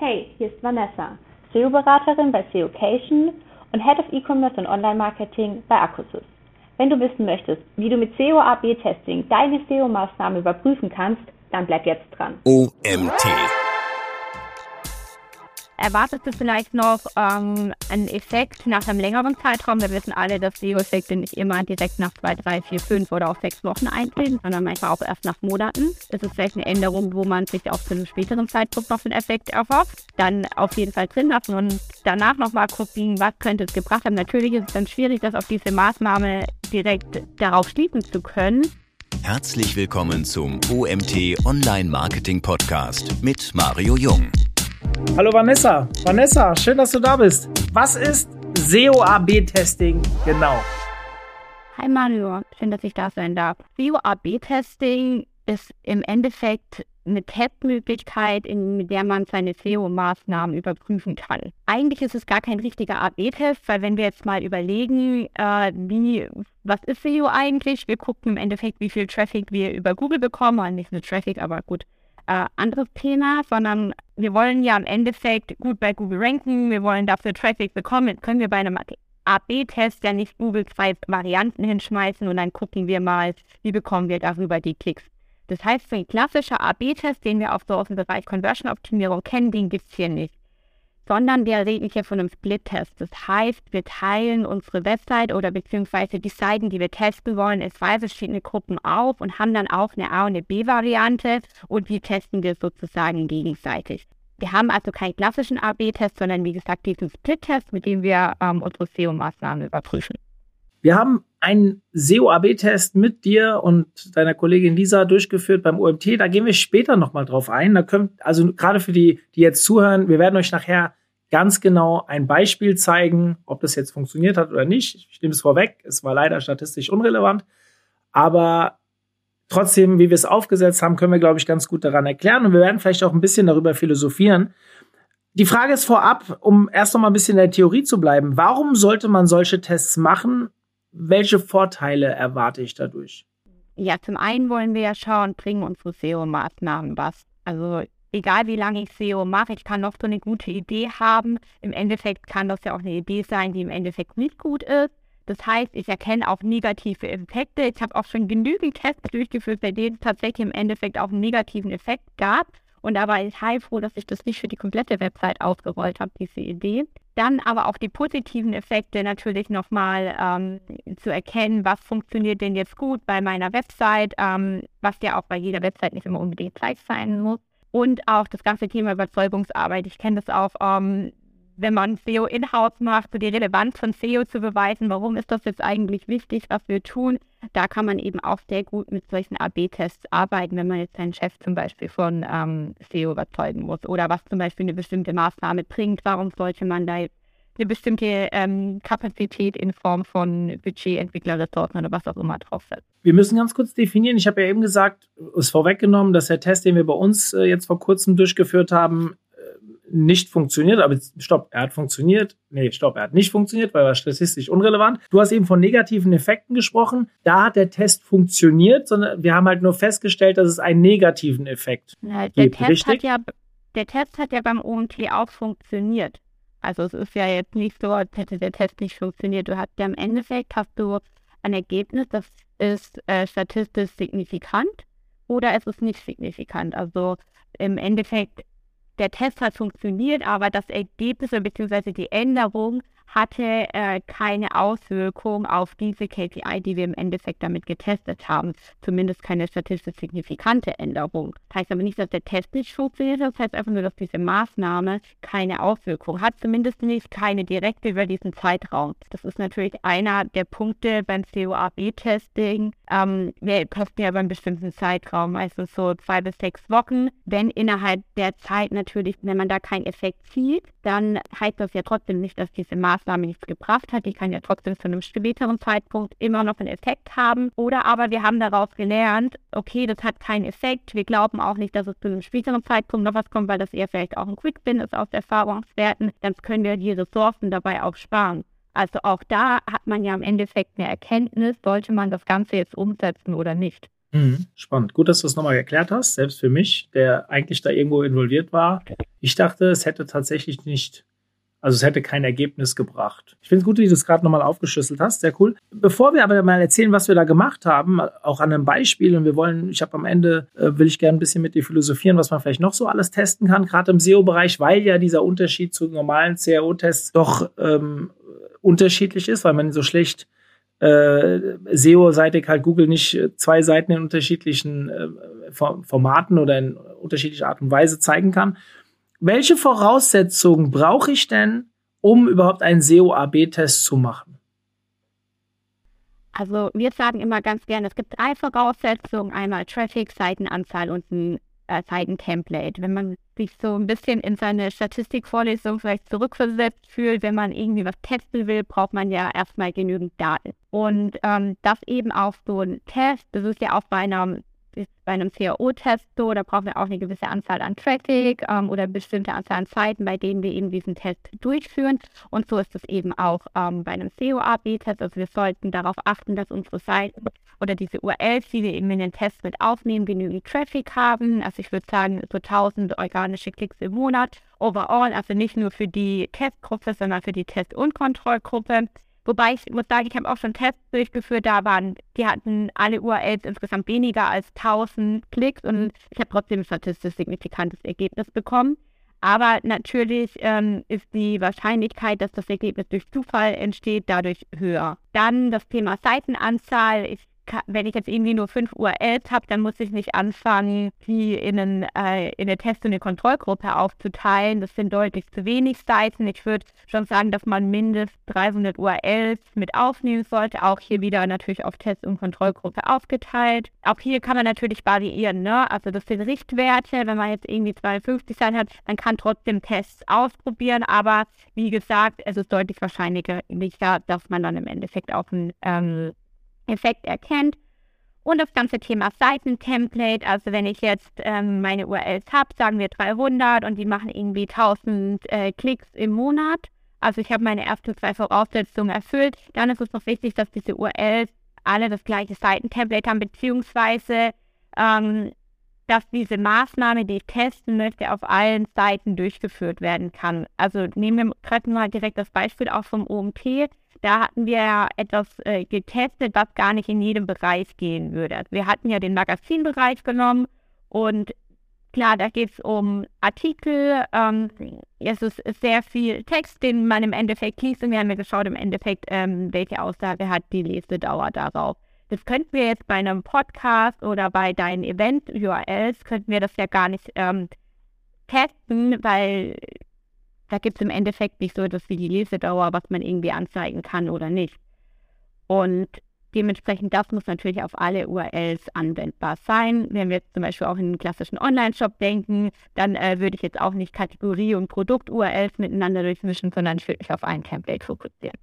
Hey, hier ist Vanessa, SEO-Beraterin bei SEOcation und Head of E-Commerce und Online-Marketing bei Acusys. Wenn du wissen möchtest, wie du mit SEO-AB-Testing deine SEO-Maßnahmen überprüfen kannst, dann bleib jetzt dran. OMT Erwartest du vielleicht noch ähm, einen Effekt nach einem längeren Zeitraum? Wir wissen alle, dass SEO-Effekte nicht immer direkt nach zwei, drei, vier, fünf oder auch sechs Wochen eintreten, sondern manchmal auch erst nach Monaten. Das ist vielleicht eine Änderung, wo man sich auch zu einem späteren Zeitpunkt noch einen Effekt erhofft. Dann auf jeden Fall drin lassen und danach nochmal gucken, was könnte es gebracht haben. Natürlich ist es dann schwierig, das auf diese Maßnahme direkt darauf schließen zu können. Herzlich willkommen zum OMT Online Marketing Podcast mit Mario Jung. Hallo Vanessa. Vanessa, schön, dass du da bist. Was ist SEO-AB-Testing genau? Hi Mario, schön, dass ich da sein darf. SEO-AB-Testing ist im Endeffekt eine Testmöglichkeit, mit der man seine SEO-Maßnahmen überprüfen kann. Eigentlich ist es gar kein richtiger AB-Test, weil wenn wir jetzt mal überlegen, äh, wie, was ist SEO eigentlich? Wir gucken im Endeffekt, wie viel Traffic wir über Google bekommen, nicht nur Traffic, aber gut, äh, anderes Thema, sondern wir wollen ja im Endeffekt gut bei Google ranken, wir wollen dafür Traffic bekommen. Jetzt können wir bei einem AB-Test ja nicht Google zwei Varianten hinschmeißen und dann gucken wir mal, wie bekommen wir darüber die Klicks. Das heißt, so ein klassischer AB-Test, den wir auch so aus dem Bereich Conversion-Optimierung kennen, den gibt es hier nicht sondern wir reden hier von einem Split-Test. Das heißt, wir teilen unsere Website oder beziehungsweise die Seiten, die wir testen wollen, in zwei verschiedene Gruppen auf und haben dann auch eine A- und eine B-Variante und die testen wir sozusagen gegenseitig. Wir haben also keinen klassischen A-B-Test, sondern wie gesagt diesen Split-Test, mit dem wir ähm, unsere SEO-Maßnahmen überprüfen. Wir haben einen SEO-AB-Test mit dir und deiner Kollegin Lisa durchgeführt beim OMT. Da gehen wir später nochmal drauf ein. Da können, also gerade für die, die jetzt zuhören, wir werden euch nachher ganz genau ein Beispiel zeigen, ob das jetzt funktioniert hat oder nicht. Ich nehme es vorweg, es war leider statistisch unrelevant, aber trotzdem, wie wir es aufgesetzt haben, können wir, glaube ich, ganz gut daran erklären und wir werden vielleicht auch ein bisschen darüber philosophieren. Die Frage ist vorab, um erst noch mal ein bisschen in der Theorie zu bleiben, warum sollte man solche Tests machen? Welche Vorteile erwarte ich dadurch? Ja, zum einen wollen wir ja schauen, bringen unsere SEO-Maßnahmen was. Also egal wie lange ich SEO mache, ich kann noch so eine gute Idee haben. Im Endeffekt kann das ja auch eine Idee sein, die im Endeffekt nicht gut ist. Das heißt, ich erkenne auch negative Effekte. Ich habe auch schon genügend Tests durchgeführt, bei denen es tatsächlich im Endeffekt auch einen negativen Effekt gab. Und da war ich heilfroh, dass ich das nicht für die komplette Website ausgerollt habe, diese Idee. Dann aber auch die positiven Effekte natürlich nochmal ähm, zu erkennen, was funktioniert denn jetzt gut bei meiner Website, ähm, was ja auch bei jeder Website nicht immer unbedingt gleich sein muss und auch das ganze Thema Überzeugungsarbeit. Ich kenne das auch, ähm, wenn man SEO in-house macht, so die Relevanz von SEO zu beweisen, warum ist das jetzt eigentlich wichtig, was wir tun. Da kann man eben auch sehr gut mit solchen AB-Tests arbeiten, wenn man jetzt seinen Chef zum Beispiel von ähm, SEO überzeugen muss oder was zum Beispiel eine bestimmte Maßnahme bringt. Warum sollte man da eine bestimmte ähm, Kapazität in Form von Budget, Entwicklerressourcen oder was auch immer draufsetzt. Wir müssen ganz kurz definieren. Ich habe ja eben gesagt, ist vorweggenommen, dass der Test, den wir bei uns äh, jetzt vor kurzem durchgeführt haben, nicht funktioniert. Aber stopp, er hat funktioniert. Nee, stopp, er hat nicht funktioniert, weil er statistisch unrelevant. Du hast eben von negativen Effekten gesprochen. Da hat der Test funktioniert, sondern wir haben halt nur festgestellt, dass es einen negativen Effekt ja, der gibt. Test richtig? hat ja, der Test hat ja beim OMT auch funktioniert. Also es ist ja jetzt nicht so, als hätte der Test nicht funktioniert. Du hast ja im Endeffekt hast du ein Ergebnis, das ist äh, statistisch signifikant oder es ist nicht signifikant. Also im Endeffekt, der Test hat funktioniert, aber das Ergebnis bzw. die Änderung hatte äh, keine Auswirkung auf diese KPI, die wir im Endeffekt damit getestet haben. Zumindest keine statistisch signifikante Änderung. Das heißt aber nicht, dass der Test nicht funktioniert, das heißt einfach nur, dass diese Maßnahme keine Auswirkung hat, zumindest nicht keine direkte über diesen Zeitraum. Das ist natürlich einer der Punkte beim COAB-Testing. Ähm, wir testen ja über einen bestimmten Zeitraum, also so zwei bis sechs Wochen. Wenn innerhalb der Zeit natürlich, wenn man da keinen Effekt sieht, dann heißt das ja trotzdem nicht, dass diese Maßnahme nichts gebracht hat. Die kann ja trotzdem zu einem späteren Zeitpunkt immer noch einen Effekt haben. Oder aber wir haben daraus gelernt, okay, das hat keinen Effekt. Wir glauben auch nicht, dass es zu einem späteren Zeitpunkt noch was kommt, weil das eher vielleicht auch ein Quick-Win ist aus Erfahrungswerten. Dann können wir die Ressourcen dabei auch sparen. Also auch da hat man ja im Endeffekt eine Erkenntnis, sollte man das Ganze jetzt umsetzen oder nicht. Mhm. Spannend. Gut, dass du es nochmal erklärt hast, selbst für mich, der eigentlich da irgendwo involviert war. Ich dachte, es hätte tatsächlich nicht also es hätte kein Ergebnis gebracht. Ich finde es gut, wie du es gerade nochmal aufgeschlüsselt hast. Sehr cool. Bevor wir aber mal erzählen, was wir da gemacht haben, auch an einem Beispiel, und wir wollen, ich habe am Ende, äh, will ich gerne ein bisschen mit dir philosophieren, was man vielleicht noch so alles testen kann, gerade im SEO-Bereich, weil ja dieser Unterschied zu normalen CRO-Tests doch ähm, unterschiedlich ist, weil man so schlecht äh, SEO-seitig halt Google nicht zwei Seiten in unterschiedlichen äh, Formaten oder in unterschiedlicher Art und Weise zeigen kann welche Voraussetzungen brauche ich denn, um überhaupt einen SEO-AB-Test zu machen? Also wir sagen immer ganz gerne, es gibt drei Voraussetzungen, einmal Traffic, Seitenanzahl und ein äh, Seitentemplate. Wenn man sich so ein bisschen in seine Statistikvorlesung vielleicht zurückversetzt fühlt, wenn man irgendwie was testen will, braucht man ja erstmal genügend Daten. Und ähm, das eben auch so ein Test, das ist ja auch bei einem bei einem CAO-Test so, da brauchen wir auch eine gewisse Anzahl an Traffic ähm, oder bestimmte Anzahl an Zeiten, bei denen wir eben diesen Test durchführen. Und so ist es eben auch ähm, bei einem CO-AB-Test. Also wir sollten darauf achten, dass unsere Seiten oder diese URLs, die wir eben in den Test mit aufnehmen, genügend Traffic haben. Also ich würde sagen, so 1000 organische Klicks im Monat overall, also nicht nur für die Testgruppe, sondern für die Test- und Kontrollgruppe. Wobei ich muss sagen, ich habe auch schon Tests durchgeführt, da waren, die hatten alle URLs insgesamt weniger als 1000 Klicks und ich habe trotzdem ein statistisch signifikantes Ergebnis bekommen. Aber natürlich ähm, ist die Wahrscheinlichkeit, dass das Ergebnis durch Zufall entsteht, dadurch höher. Dann das Thema Seitenanzahl. Ich wenn ich jetzt irgendwie nur fünf URLs habe, dann muss ich nicht anfangen, die in, einen, äh, in eine Test- und eine Kontrollgruppe aufzuteilen. Das sind deutlich zu wenig Seiten. Ich würde schon sagen, dass man mindestens 300 URLs mit aufnehmen sollte. Auch hier wieder natürlich auf Test- und Kontrollgruppe aufgeteilt. Auch hier kann man natürlich variieren. Ne? Also das sind Richtwerte. Wenn man jetzt irgendwie 52 Seiten hat, dann kann trotzdem Tests ausprobieren. Aber wie gesagt, es ist deutlich wahrscheinlicher, dass man dann im Endeffekt auch ein ähm, Effekt erkennt. Und das ganze Thema Seitentemplate, also wenn ich jetzt ähm, meine URLs habe, sagen wir 300 und die machen irgendwie 1000 äh, Klicks im Monat, also ich habe meine ersten zwei Voraussetzungen erfüllt, dann ist es noch wichtig, dass diese URLs alle das gleiche Seitentemplate haben, beziehungsweise ähm, dass diese Maßnahme, die ich testen möchte, auf allen Seiten durchgeführt werden kann. Also nehmen wir gerade mal direkt das Beispiel auch vom OMT. Da hatten wir ja etwas äh, getestet, was gar nicht in jedem Bereich gehen würde. Also wir hatten ja den Magazinbereich genommen und klar, da geht es um Artikel. Ähm, es ist sehr viel Text, den man im Endeffekt liest und wir haben ja geschaut im Endeffekt, ähm, welche Aussage hat die Lesedauer darauf. Das könnten wir jetzt bei einem Podcast oder bei deinen Event-URLs, könnten wir das ja gar nicht ähm, testen, weil da gibt es im Endeffekt nicht so etwas wie die Lesedauer, was man irgendwie anzeigen kann oder nicht. Und dementsprechend, das muss natürlich auf alle URLs anwendbar sein. Wenn wir jetzt zum Beispiel auch in einen klassischen Online-Shop denken, dann äh, würde ich jetzt auch nicht Kategorie- und Produkt-URLs miteinander durchmischen, sondern ich würde mich auf ein Template fokussieren.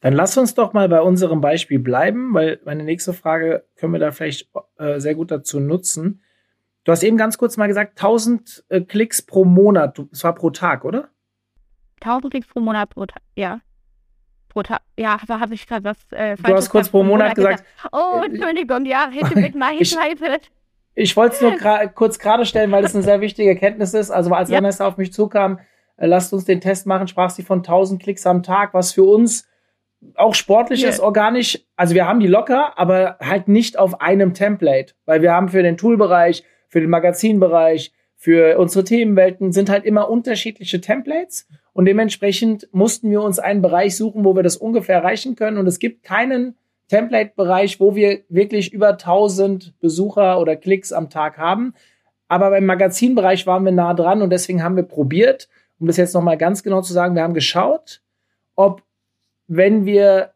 Dann lass uns doch mal bei unserem Beispiel bleiben, weil meine nächste Frage können wir da vielleicht äh, sehr gut dazu nutzen. Du hast eben ganz kurz mal gesagt, 1000 äh, Klicks pro Monat. Das war pro Tag, oder? 1000 Klicks pro Monat pro Tag, ja. Pro Tag, ja, da habe ich gerade was äh, Du hast kurz pro Monat, Monat gesagt. gesagt. Oh, Entschuldigung, ja, hätte mit meiner ich, ich wollte es nur gra kurz gerade stellen, weil das eine sehr wichtige Erkenntnis ist. Also als ja. Vanessa auf mich zukam, äh, lasst uns den Test machen, sprach sie von 1000 Klicks am Tag, was für uns auch sportlich yeah. ist, organisch. Also wir haben die locker, aber halt nicht auf einem Template, weil wir haben für den Toolbereich, für den Magazinbereich, für unsere Themenwelten sind halt immer unterschiedliche Templates und dementsprechend mussten wir uns einen Bereich suchen, wo wir das ungefähr erreichen können. Und es gibt keinen Template-Bereich, wo wir wirklich über 1000 Besucher oder Klicks am Tag haben. Aber beim Magazinbereich waren wir nah dran und deswegen haben wir probiert, um das jetzt nochmal ganz genau zu sagen, wir haben geschaut, ob wenn wir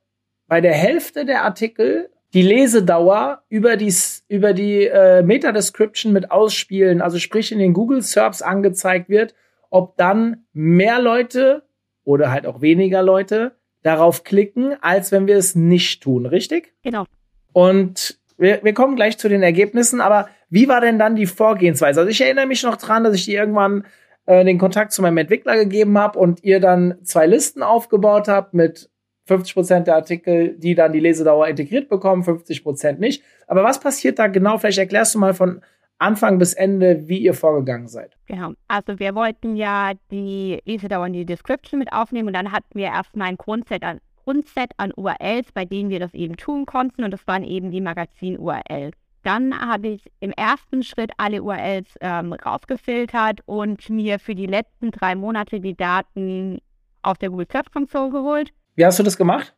bei der Hälfte der Artikel die Lesedauer über die, über die äh, Meta-Description mit ausspielen, also sprich in den Google Serbs angezeigt wird, ob dann mehr Leute oder halt auch weniger Leute darauf klicken, als wenn wir es nicht tun, richtig? Genau. Und wir, wir kommen gleich zu den Ergebnissen, aber wie war denn dann die Vorgehensweise? Also ich erinnere mich noch dran, dass ich dir irgendwann äh, den Kontakt zu meinem Entwickler gegeben habe und ihr dann zwei Listen aufgebaut habt mit 50 Prozent der Artikel, die dann die Lesedauer integriert bekommen, 50 Prozent nicht. Aber was passiert da genau? Vielleicht erklärst du mal von Anfang bis Ende, wie ihr vorgegangen seid. Genau. Also wir wollten ja die Lesedauer in die Description mit aufnehmen und dann hatten wir erstmal ein Grundset an, Grundset an URLs, bei denen wir das eben tun konnten und das waren eben die Magazin-URLs. Dann habe ich im ersten Schritt alle URLs ähm, rausgefiltert und mir für die letzten drei Monate die Daten auf der Google Search Console geholt. Wie hast du das gemacht?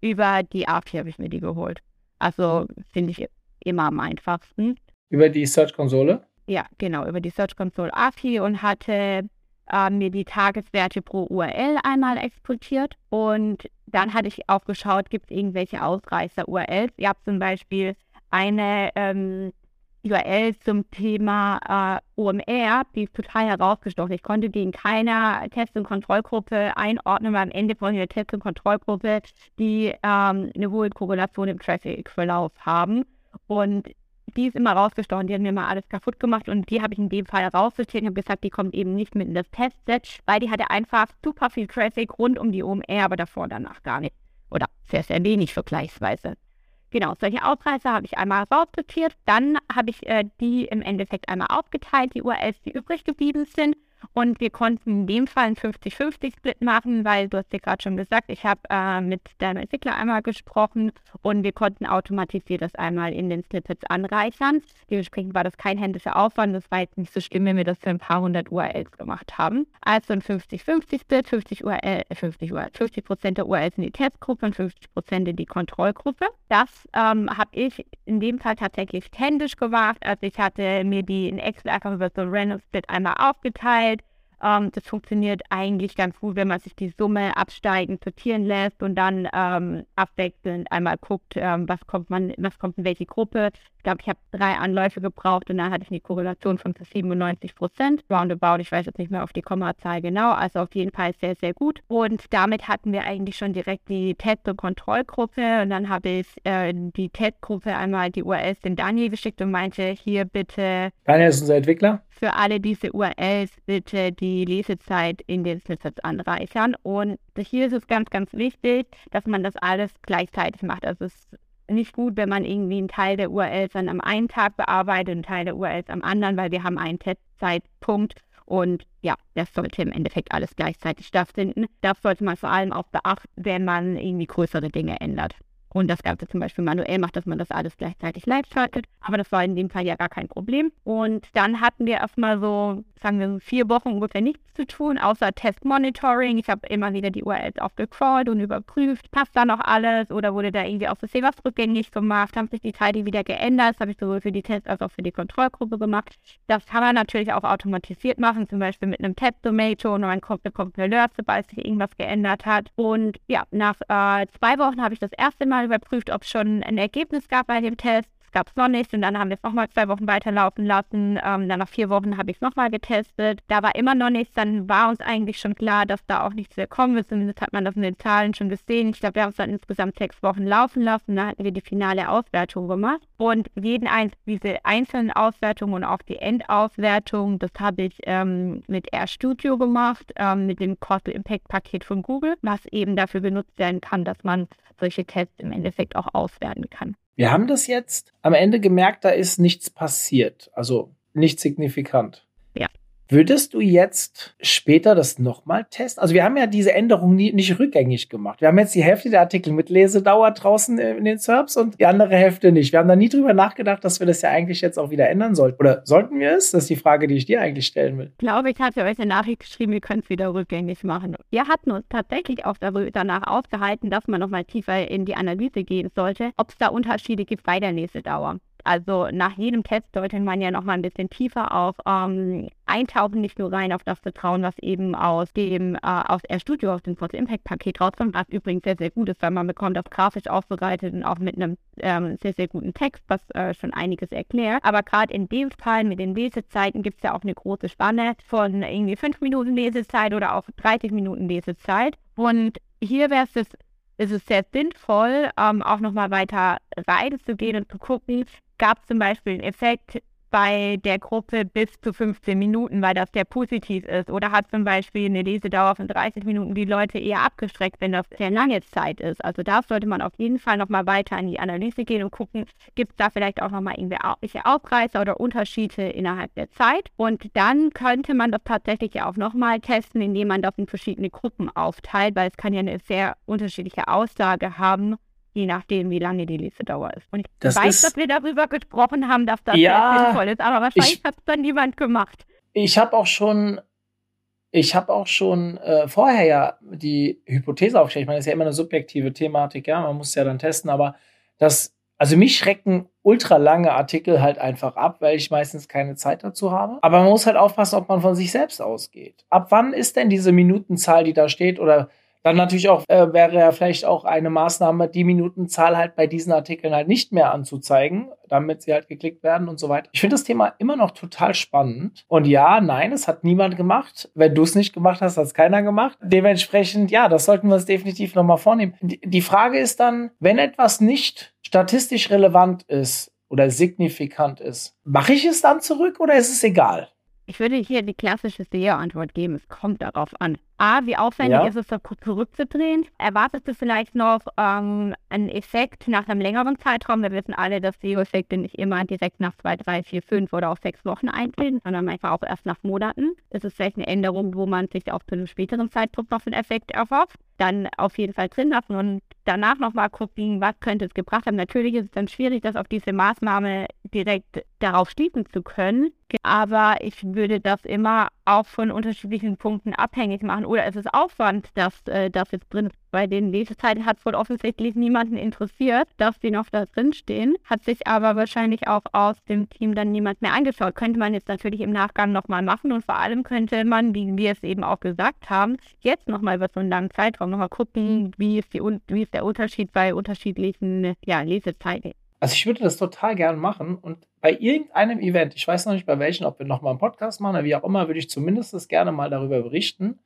Über die API habe ich mir die geholt. Also finde ich immer am einfachsten. Über die Search Konsole? Ja, genau, über die Search Console API und hatte äh, mir die Tageswerte pro URL einmal exportiert. Und dann hatte ich auch geschaut, gibt es irgendwelche Ausreißer-URLs. Ihr habt zum Beispiel eine ähm, URL zum Thema äh, OMR, die ist total herausgestochen. Ich konnte die in keiner Test- und Kontrollgruppe einordnen, weil am Ende von der Test- und Kontrollgruppe die ähm, eine hohe Korrelation im Traffic-Verlauf haben. Und die ist immer rausgestochen. Die haben mir mal alles kaputt gemacht und die habe ich in dem Fall rausgestellt und habe gesagt, die kommt eben nicht mit in das Testset, weil die hatte einfach super viel Traffic rund um die OMR, aber davor danach gar nicht. Oder sehr, sehr wenig vergleichsweise. Genau, solche Ausreißer habe ich einmal raussortiert. Dann habe ich äh, die im Endeffekt einmal aufgeteilt, die URLs, die übrig geblieben sind. Und wir konnten in dem Fall einen 50-50-Split machen, weil du hast ja gerade schon gesagt, ich habe äh, mit deinem Entwickler einmal gesprochen und wir konnten automatisiert das einmal in den Snippets anreichern. Dementsprechend war das kein händischer Aufwand. Das war jetzt nicht so schlimm, wenn wir das für ein paar hundert URLs gemacht haben. Also ein 50-50-Split, 50 URL, 50 URL, 50 Prozent der URLs in die Testgruppe und 50 Prozent in die Kontrollgruppe. Das ähm, habe ich in dem Fall tatsächlich händisch gemacht. Also ich hatte mir die in Excel einfach über so ein Random Split einmal aufgeteilt ähm, das funktioniert eigentlich ganz gut, wenn man sich die Summe absteigend sortieren lässt und dann ähm, abwechselnd einmal guckt, ähm, was kommt man, was kommt in welche Gruppe. Ich glaube, ich habe drei Anläufe gebraucht und dann hatte ich eine Korrelation von 97 Prozent. Roundabout, ich weiß jetzt nicht mehr auf die Kommazahl genau, also auf jeden Fall sehr, sehr gut. Und damit hatten wir eigentlich schon direkt die Test- und Kontrollgruppe und dann habe ich äh, die Testgruppe einmal die URLs den Daniel geschickt und meinte, hier bitte. Daniel ist unser Entwickler für alle diese URLs bitte die Lesezeit in den Snippets anreichern. Und hier ist es ganz, ganz wichtig, dass man das alles gleichzeitig macht. Also es ist nicht gut, wenn man irgendwie einen Teil der URLs dann am einen Tag bearbeitet, einen Teil der URLs am anderen, weil wir haben einen Testzeitpunkt und ja, das sollte im Endeffekt alles gleichzeitig stattfinden. Das sollte man vor allem auch beachten, wenn man irgendwie größere Dinge ändert und das Ganze zum Beispiel manuell macht, dass man das alles gleichzeitig live schaltet. Aber das war in dem Fall ja gar kein Problem. Und dann hatten wir erstmal so, sagen wir so vier Wochen ungefähr nichts zu tun, außer Test-Monitoring. Ich habe immer wieder die URLs aufgecrawlt und überprüft, passt da noch alles oder wurde da irgendwie auf Versehen was rückgängig gemacht, haben sich die Teile wieder geändert. Das habe ich sowohl für die Tests als auch für die Kontrollgruppe gemacht. Das kann man natürlich auch automatisiert machen, zum Beispiel mit einem Test-Tomato und man kommt, eine Alert, sobald sich irgendwas geändert hat. Und ja, nach äh, zwei Wochen habe ich das erste Mal überprüft, ob es schon ein Ergebnis gab bei dem Test gab es noch nicht und dann haben wir es nochmal zwei Wochen weiterlaufen lassen. Ähm, dann nach vier Wochen habe ich es nochmal getestet. Da war immer noch nichts. Dann war uns eigentlich schon klar, dass da auch nichts mehr kommen wird. Zumindest hat man das in den Zahlen schon gesehen. Ich glaube, wir haben es dann insgesamt sechs Wochen laufen lassen. Dann hatten wir die finale Auswertung gemacht. Und jeden ein, diese einzelnen Auswertungen und auch die Endauswertung, das habe ich ähm, mit RStudio gemacht, ähm, mit dem Causal Impact Paket von Google, was eben dafür benutzt werden kann, dass man solche Tests im Endeffekt auch auswerten kann. Wir haben das jetzt. Am Ende gemerkt, da ist nichts passiert, also nicht signifikant. Würdest du jetzt später das nochmal testen? Also wir haben ja diese Änderung nie, nicht rückgängig gemacht. Wir haben jetzt die Hälfte der Artikel mit Lesedauer draußen in den SERPs und die andere Hälfte nicht. Wir haben da nie drüber nachgedacht, dass wir das ja eigentlich jetzt auch wieder ändern sollten. Oder sollten wir es? Das ist die Frage, die ich dir eigentlich stellen will. Ich glaube, ich hatte euch eine Nachricht geschrieben, wir können es wieder rückgängig machen. Wir hatten uns tatsächlich auch danach aufgehalten, dass man nochmal tiefer in die Analyse gehen sollte, ob es da Unterschiede gibt bei der Lesedauer. Also nach jedem Test sollte man ja nochmal ein bisschen tiefer auch ähm, eintauchen, nicht nur rein auf das Vertrauen, was eben aus dem äh, aus RStudio, aus dem Force Impact Paket rauskommt, was übrigens sehr, sehr gut ist, weil man bekommt das grafisch aufbereitet und auch mit einem ähm, sehr, sehr guten Text, was äh, schon einiges erklärt. Aber gerade in dem Fall mit den Lesezeiten gibt es ja auch eine große Spanne von irgendwie 5 Minuten Lesezeit oder auch 30 Minuten Lesezeit. Und hier wäre es ist es sehr sinnvoll, ähm, auch nochmal weiter reinzugehen und zu gucken, gab zum Beispiel einen Effekt bei der Gruppe bis zu 15 Minuten, weil das sehr positiv ist. Oder hat zum Beispiel eine Lesedauer von 30 Minuten die Leute eher abgestreckt, wenn das sehr lange Zeit ist. Also da sollte man auf jeden Fall nochmal weiter in die Analyse gehen und gucken, gibt es da vielleicht auch nochmal irgendwelche Aufreißer oder Unterschiede innerhalb der Zeit. Und dann könnte man das tatsächlich auch nochmal testen, indem man das in verschiedene Gruppen aufteilt, weil es kann ja eine sehr unterschiedliche Aussage haben je nachdem, wie lange die Lesedauer ist. Und ich das weiß, dass wir darüber gesprochen haben, dass das ja, sehr sinnvoll ist, aber wahrscheinlich hat es dann niemand gemacht. Ich habe auch schon, ich habe auch schon äh, vorher ja die Hypothese aufgestellt. Ich meine, das ist ja immer eine subjektive Thematik, ja, man muss ja dann testen, aber das, also mich schrecken ultra lange Artikel halt einfach ab, weil ich meistens keine Zeit dazu habe. Aber man muss halt aufpassen, ob man von sich selbst ausgeht. Ab wann ist denn diese Minutenzahl, die da steht, oder dann natürlich auch äh, wäre ja vielleicht auch eine Maßnahme, die Minutenzahl halt bei diesen Artikeln halt nicht mehr anzuzeigen, damit sie halt geklickt werden und so weiter. Ich finde das Thema immer noch total spannend. Und ja, nein, es hat niemand gemacht. Wenn du es nicht gemacht hast, hat es keiner gemacht. Dementsprechend, ja, das sollten wir uns definitiv nochmal vornehmen. Die Frage ist dann, wenn etwas nicht statistisch relevant ist oder signifikant ist, mache ich es dann zurück oder ist es egal? Ich würde hier die klassische SEO-Antwort geben. Es kommt darauf an. A, wie aufwendig ja. ist es, das zurückzudrehen? Erwartest du vielleicht noch ähm, einen Effekt nach einem längeren Zeitraum? Wir wissen alle, dass SEO-Effekte nicht immer direkt nach zwei, drei, vier, fünf oder auch sechs Wochen eintreten, sondern einfach auch erst nach Monaten. Das ist vielleicht eine Änderung, wo man sich auch zu einem späteren Zeitpunkt noch einen Effekt erhofft. Dann auf jeden Fall drin lassen und danach nochmal gucken, was könnte es gebracht haben. Natürlich ist es dann schwierig, das auf diese Maßnahme direkt darauf schließen zu können. Aber ich würde das immer auch von unterschiedlichen Punkten abhängig machen. Oder es ist Aufwand, dass äh, das jetzt drin ist. Bei den Lesezeiten hat wohl offensichtlich niemanden interessiert, dass die noch da drin stehen. Hat sich aber wahrscheinlich auch aus dem Team dann niemand mehr angeschaut. Könnte man jetzt natürlich im Nachgang nochmal machen. Und vor allem könnte man, wie wir es eben auch gesagt haben, jetzt nochmal über so einen langen Zeitraum nochmal gucken, wie ist, die, wie ist der Unterschied bei unterschiedlichen ja, Lesezeiten. Also ich würde das total gern machen und bei irgendeinem Event, ich weiß noch nicht bei welchen, ob wir nochmal einen Podcast machen oder wie auch immer, würde ich zumindest gerne mal darüber berichten,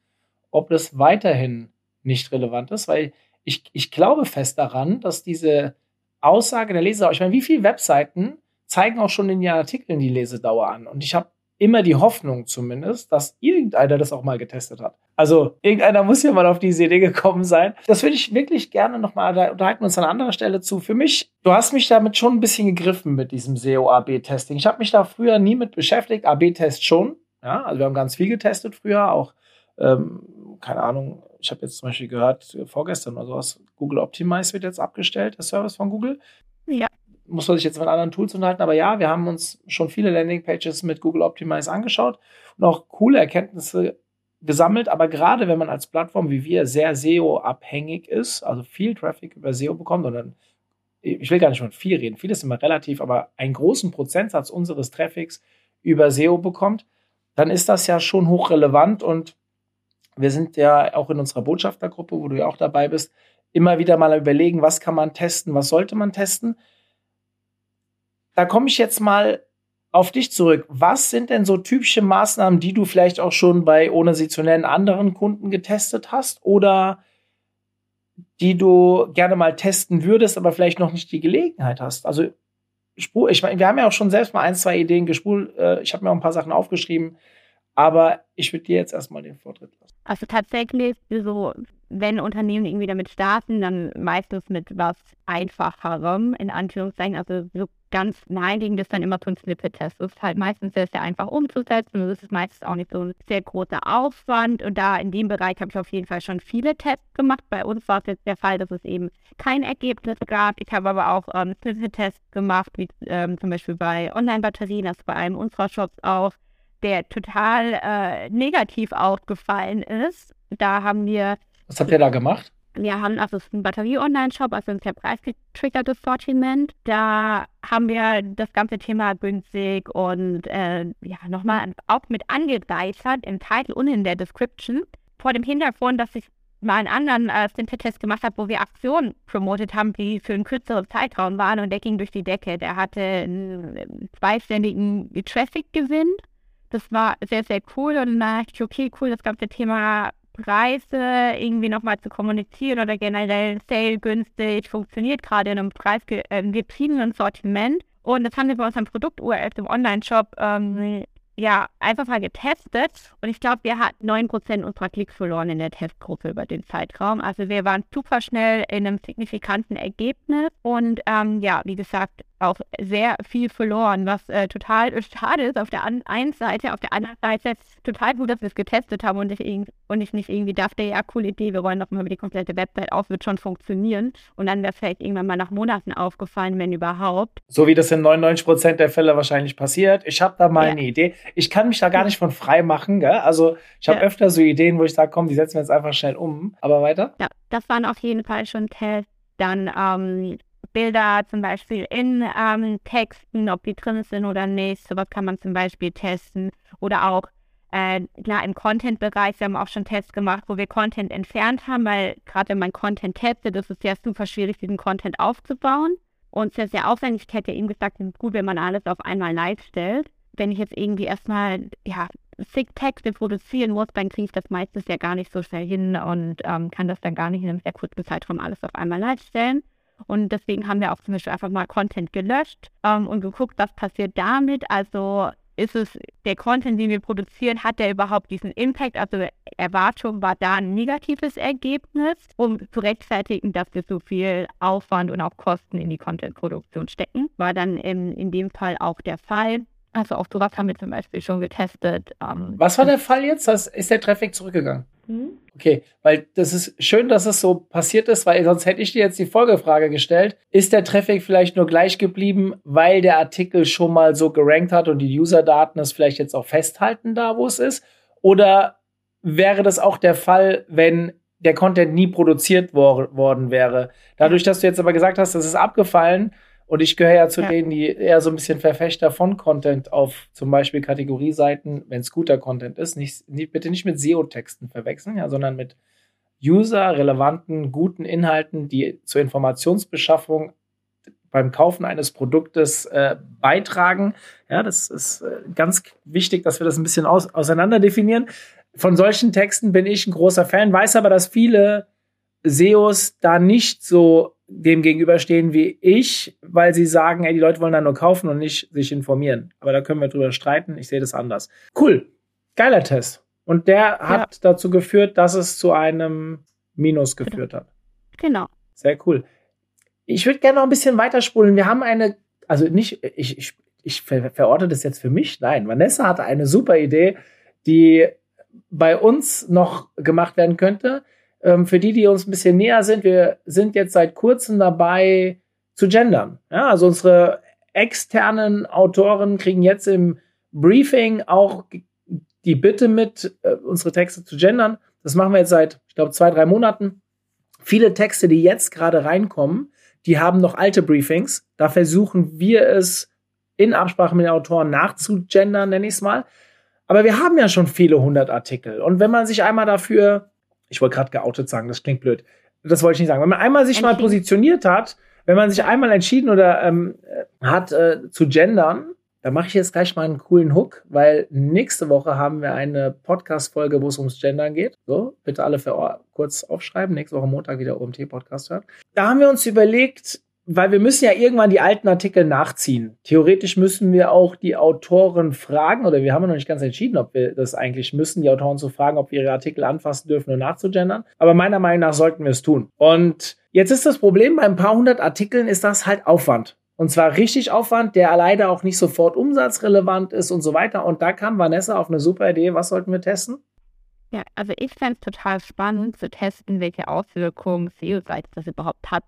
ob das weiterhin nicht relevant ist, weil ich, ich glaube fest daran, dass diese Aussage der Lesedauer, ich meine, wie viele Webseiten zeigen auch schon in ihren Artikeln die Lesedauer an? Und ich habe immer die Hoffnung zumindest, dass irgendeiner das auch mal getestet hat. Also irgendeiner muss ja mal auf diese Idee gekommen sein. Das würde ich wirklich gerne nochmal, da unterhalten wir uns an anderer Stelle zu. Für mich, du hast mich damit schon ein bisschen gegriffen mit diesem SEO-AB-Testing. Ich habe mich da früher nie mit beschäftigt, AB-Test schon. Ja, also wir haben ganz viel getestet früher, auch, ähm, keine Ahnung, ich habe jetzt zum Beispiel gehört, vorgestern oder sowas, Google Optimize wird jetzt abgestellt, der Service von Google. Ja muss man sich jetzt mit anderen Tools unterhalten, aber ja, wir haben uns schon viele Landingpages mit Google Optimize angeschaut und auch coole Erkenntnisse gesammelt, aber gerade wenn man als Plattform wie wir sehr SEO-abhängig ist, also viel Traffic über SEO bekommt und dann, ich will gar nicht von viel reden, viel ist immer relativ, aber einen großen Prozentsatz unseres Traffics über SEO bekommt, dann ist das ja schon hochrelevant und wir sind ja auch in unserer Botschaftergruppe, wo du ja auch dabei bist, immer wieder mal überlegen, was kann man testen, was sollte man testen da komme ich jetzt mal auf dich zurück. Was sind denn so typische Maßnahmen, die du vielleicht auch schon bei, ohne sie zu nennen, anderen Kunden getestet hast oder die du gerne mal testen würdest, aber vielleicht noch nicht die Gelegenheit hast? Also, Spur, ich meine, wir haben ja auch schon selbst mal ein, zwei Ideen gespult. Äh, ich habe mir auch ein paar Sachen aufgeschrieben. Aber ich würde dir jetzt erstmal den Vortritt lassen. Also tatsächlich, so, wenn Unternehmen irgendwie damit starten, dann meistens mit was einfacherem, in Anführungszeichen. Also so ganz ist dann immer so ein Snippet-Test. Das ist halt meistens sehr, sehr einfach umzusetzen und es ist meistens auch nicht so ein sehr großer Aufwand. Und da in dem Bereich habe ich auf jeden Fall schon viele Tests gemacht. Bei uns war es jetzt der Fall, dass es eben kein Ergebnis gab. Ich habe aber auch ähm, Snippet-Tests gemacht, wie ähm, zum Beispiel bei Online-Batterien, das bei einem unserer Shops auch der total äh, negativ aufgefallen ist. Da haben wir. Was habt ihr da gemacht? Wir haben, also es ist ein Batterie-Online-Shop, also ein sehr preisgetriggertes Sortiment. Da haben wir das ganze Thema günstig und äh, ja, nochmal auch mit angereichert im Titel und in der Description. Vor dem Hintergrund, dass ich mal einen anderen äh, Synthetic-Test gemacht habe, wo wir Aktionen promotet haben, die für einen kürzeren Zeitraum waren und der ging durch die Decke. Der hatte einen zweistelligen Traffic-Gewinn das war sehr, sehr cool. Und dann dachte ich, okay, cool, das ganze Thema Preise irgendwie nochmal zu kommunizieren oder generell Sale günstig funktioniert gerade in einem preisgetriebenen äh, Sortiment. Und das haben wir bei unserem Produkt-URL im Online-Shop ähm, ja, einfach mal getestet und ich glaube, wir hatten 9% unserer Klicks verloren in der Testgruppe über den Zeitraum. Also wir waren super schnell in einem signifikanten Ergebnis und ähm, ja, wie gesagt, auch sehr viel verloren, was äh, total schade ist auf der einen Seite. Auf der anderen Seite total gut, dass wir es getestet haben und ich, und ich nicht irgendwie dachte, ja, coole Idee, wir rollen doch mal die komplette Website auf, wird schon funktionieren. Und dann wäre es vielleicht irgendwann mal nach Monaten aufgefallen, wenn überhaupt. So wie das in 99 Prozent der Fälle wahrscheinlich passiert. Ich habe da mal ja. eine Idee. Ich kann mich da gar nicht von frei machen. Gell? Also ich habe ja. öfter so Ideen, wo ich sage, komm, die setzen wir jetzt einfach schnell um. Aber weiter? Ja, das waren auf jeden Fall schon Tests. Dann ähm, Bilder zum Beispiel in ähm, Texten, ob die drin sind oder nicht. Sowas kann man zum Beispiel testen. Oder auch äh, klar im Content-Bereich. Wir haben auch schon Tests gemacht, wo wir Content entfernt haben, weil gerade wenn man Content testet, ist es ja super schwierig, diesen Content aufzubauen. Und sehr, sehr aufwendig. Ich hätte eben gesagt, es ist gut, wenn man alles auf einmal live stellt. Wenn ich jetzt irgendwie erstmal, ja, zig Texte produzieren muss, dann kriege ich das meistens ja gar nicht so schnell hin und ähm, kann das dann gar nicht in einem sehr kurzen Zeitraum alles auf einmal live stellen. Und deswegen haben wir auch zum Beispiel einfach mal Content gelöscht ähm, und geguckt, was passiert damit. Also ist es der Content, den wir produzieren, hat der überhaupt diesen Impact? Also Erwartung war da ein negatives Ergebnis, um zu rechtfertigen, dass wir so viel Aufwand und auch Kosten in die Content-Produktion stecken. War dann in, in dem Fall auch der Fall. Also auch sowas haben wir zum Beispiel schon getestet. Ähm, Was war der Fall jetzt? Ist der Traffic zurückgegangen? Mhm. Okay, weil das ist schön, dass es so passiert ist, weil sonst hätte ich dir jetzt die Folgefrage gestellt. Ist der Traffic vielleicht nur gleich geblieben, weil der Artikel schon mal so gerankt hat und die User-Daten es vielleicht jetzt auch festhalten da, wo es ist? Oder wäre das auch der Fall, wenn der Content nie produziert wor worden wäre? Dadurch, dass du jetzt aber gesagt hast, das ist abgefallen, und ich gehöre ja zu ja. denen, die eher so ein bisschen Verfechter von Content auf zum Beispiel Kategorieseiten, wenn es guter Content ist, nicht, nicht, bitte nicht mit SEO-Texten verwechseln, ja, sondern mit user-relevanten, guten Inhalten, die zur Informationsbeschaffung beim Kaufen eines Produktes äh, beitragen. Ja, das ist äh, ganz wichtig, dass wir das ein bisschen aus, auseinander definieren. Von solchen Texten bin ich ein großer Fan, weiß aber, dass viele SEOs da nicht so dem gegenüberstehen wie ich, weil sie sagen, ey, die Leute wollen da nur kaufen und nicht sich informieren. Aber da können wir drüber streiten. Ich sehe das anders. Cool. Geiler Test. Und der hat ja. dazu geführt, dass es zu einem Minus geführt hat. Genau. Sehr cool. Ich würde gerne noch ein bisschen weiterspulen. Wir haben eine, also nicht, ich, ich, ich ver verorte das jetzt für mich. Nein, Vanessa hatte eine super Idee, die bei uns noch gemacht werden könnte. Ähm, für die, die uns ein bisschen näher sind, wir sind jetzt seit kurzem dabei zu gendern. Ja, also unsere externen Autoren kriegen jetzt im Briefing auch die Bitte mit, äh, unsere Texte zu gendern. Das machen wir jetzt seit, ich glaube, zwei, drei Monaten. Viele Texte, die jetzt gerade reinkommen, die haben noch alte Briefings. Da versuchen wir es in Absprache mit den Autoren nachzugendern, nenne ich es mal. Aber wir haben ja schon viele hundert Artikel. Und wenn man sich einmal dafür ich wollte gerade geoutet sagen, das klingt blöd. Das wollte ich nicht sagen. Wenn man einmal sich mal positioniert hat, wenn man sich einmal entschieden oder ähm, hat äh, zu gendern, dann mache ich jetzt gleich mal einen coolen Hook, weil nächste Woche haben wir eine Podcast-Folge, wo es ums Gendern geht. So, bitte alle für kurz aufschreiben. Nächste Woche Montag wieder OMT-Podcast hören. Da haben wir uns überlegt, weil wir müssen ja irgendwann die alten Artikel nachziehen. Theoretisch müssen wir auch die Autoren fragen, oder wir haben noch nicht ganz entschieden, ob wir das eigentlich müssen, die Autoren zu fragen, ob wir ihre Artikel anfassen dürfen und nachzugendern. Aber meiner Meinung nach sollten wir es tun. Und jetzt ist das Problem, bei ein paar hundert Artikeln ist das halt Aufwand. Und zwar richtig Aufwand, der leider auch nicht sofort umsatzrelevant ist und so weiter. Und da kam Vanessa auf eine super Idee. Was sollten wir testen? Ja, also ich fände es total spannend zu testen, welche Auswirkungen SEO-Seite das überhaupt hat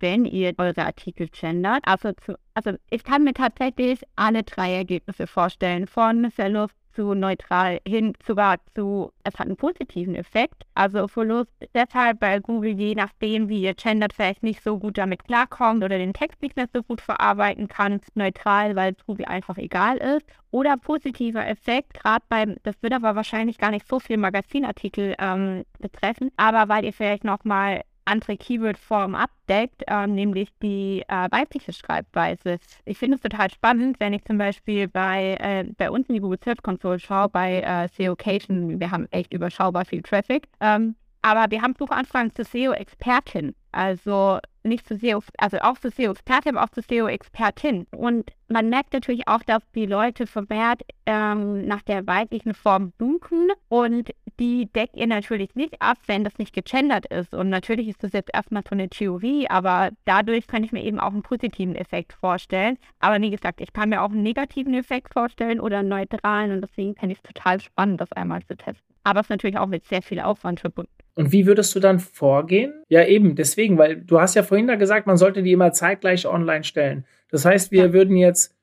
wenn ihr eure Artikel gendert. Also, zu, also ich kann mir tatsächlich alle drei Ergebnisse vorstellen, von Verlust zu neutral hin sogar zu, es hat einen positiven Effekt. Also Verlust deshalb, weil Google je nachdem, wie ihr gendert, vielleicht nicht so gut damit klarkommt oder den Text nicht mehr so gut verarbeiten kann. Neutral, weil es Google einfach egal ist. Oder positiver Effekt, gerade beim, das wird aber wahrscheinlich gar nicht so viel Magazinartikel ähm, betreffen, aber weil ihr vielleicht nochmal andere Keyword-Form abdeckt, äh, nämlich die äh, weibliche Schreibweise. Ich finde es total spannend, wenn ich zum Beispiel bei, äh, bei uns in die Google Search Console schaue, bei äh, SEOcation, wir haben echt überschaubar viel Traffic, ähm, aber wir haben Suchanfragen zur SEO-Expertin. Also nicht zu SEO, also auch zu SEO-Experte, aber auch zu SEO-Expertin. Und man merkt natürlich auch, dass die Leute vermehrt ähm, nach der weiblichen Form suchen und die deckt ihr natürlich nicht ab, wenn das nicht gegendert ist. Und natürlich ist das jetzt erstmal so eine Theorie, aber dadurch kann ich mir eben auch einen positiven Effekt vorstellen. Aber wie gesagt, ich kann mir auch einen negativen Effekt vorstellen oder einen neutralen und deswegen finde ich es total spannend, das einmal zu testen. Aber es ist natürlich auch mit sehr viel Aufwand verbunden. Und wie würdest du dann vorgehen? Ja, eben, deswegen, weil du hast ja vorhin da gesagt, man sollte die immer zeitgleich online stellen. Das heißt, wir ja. würden jetzt,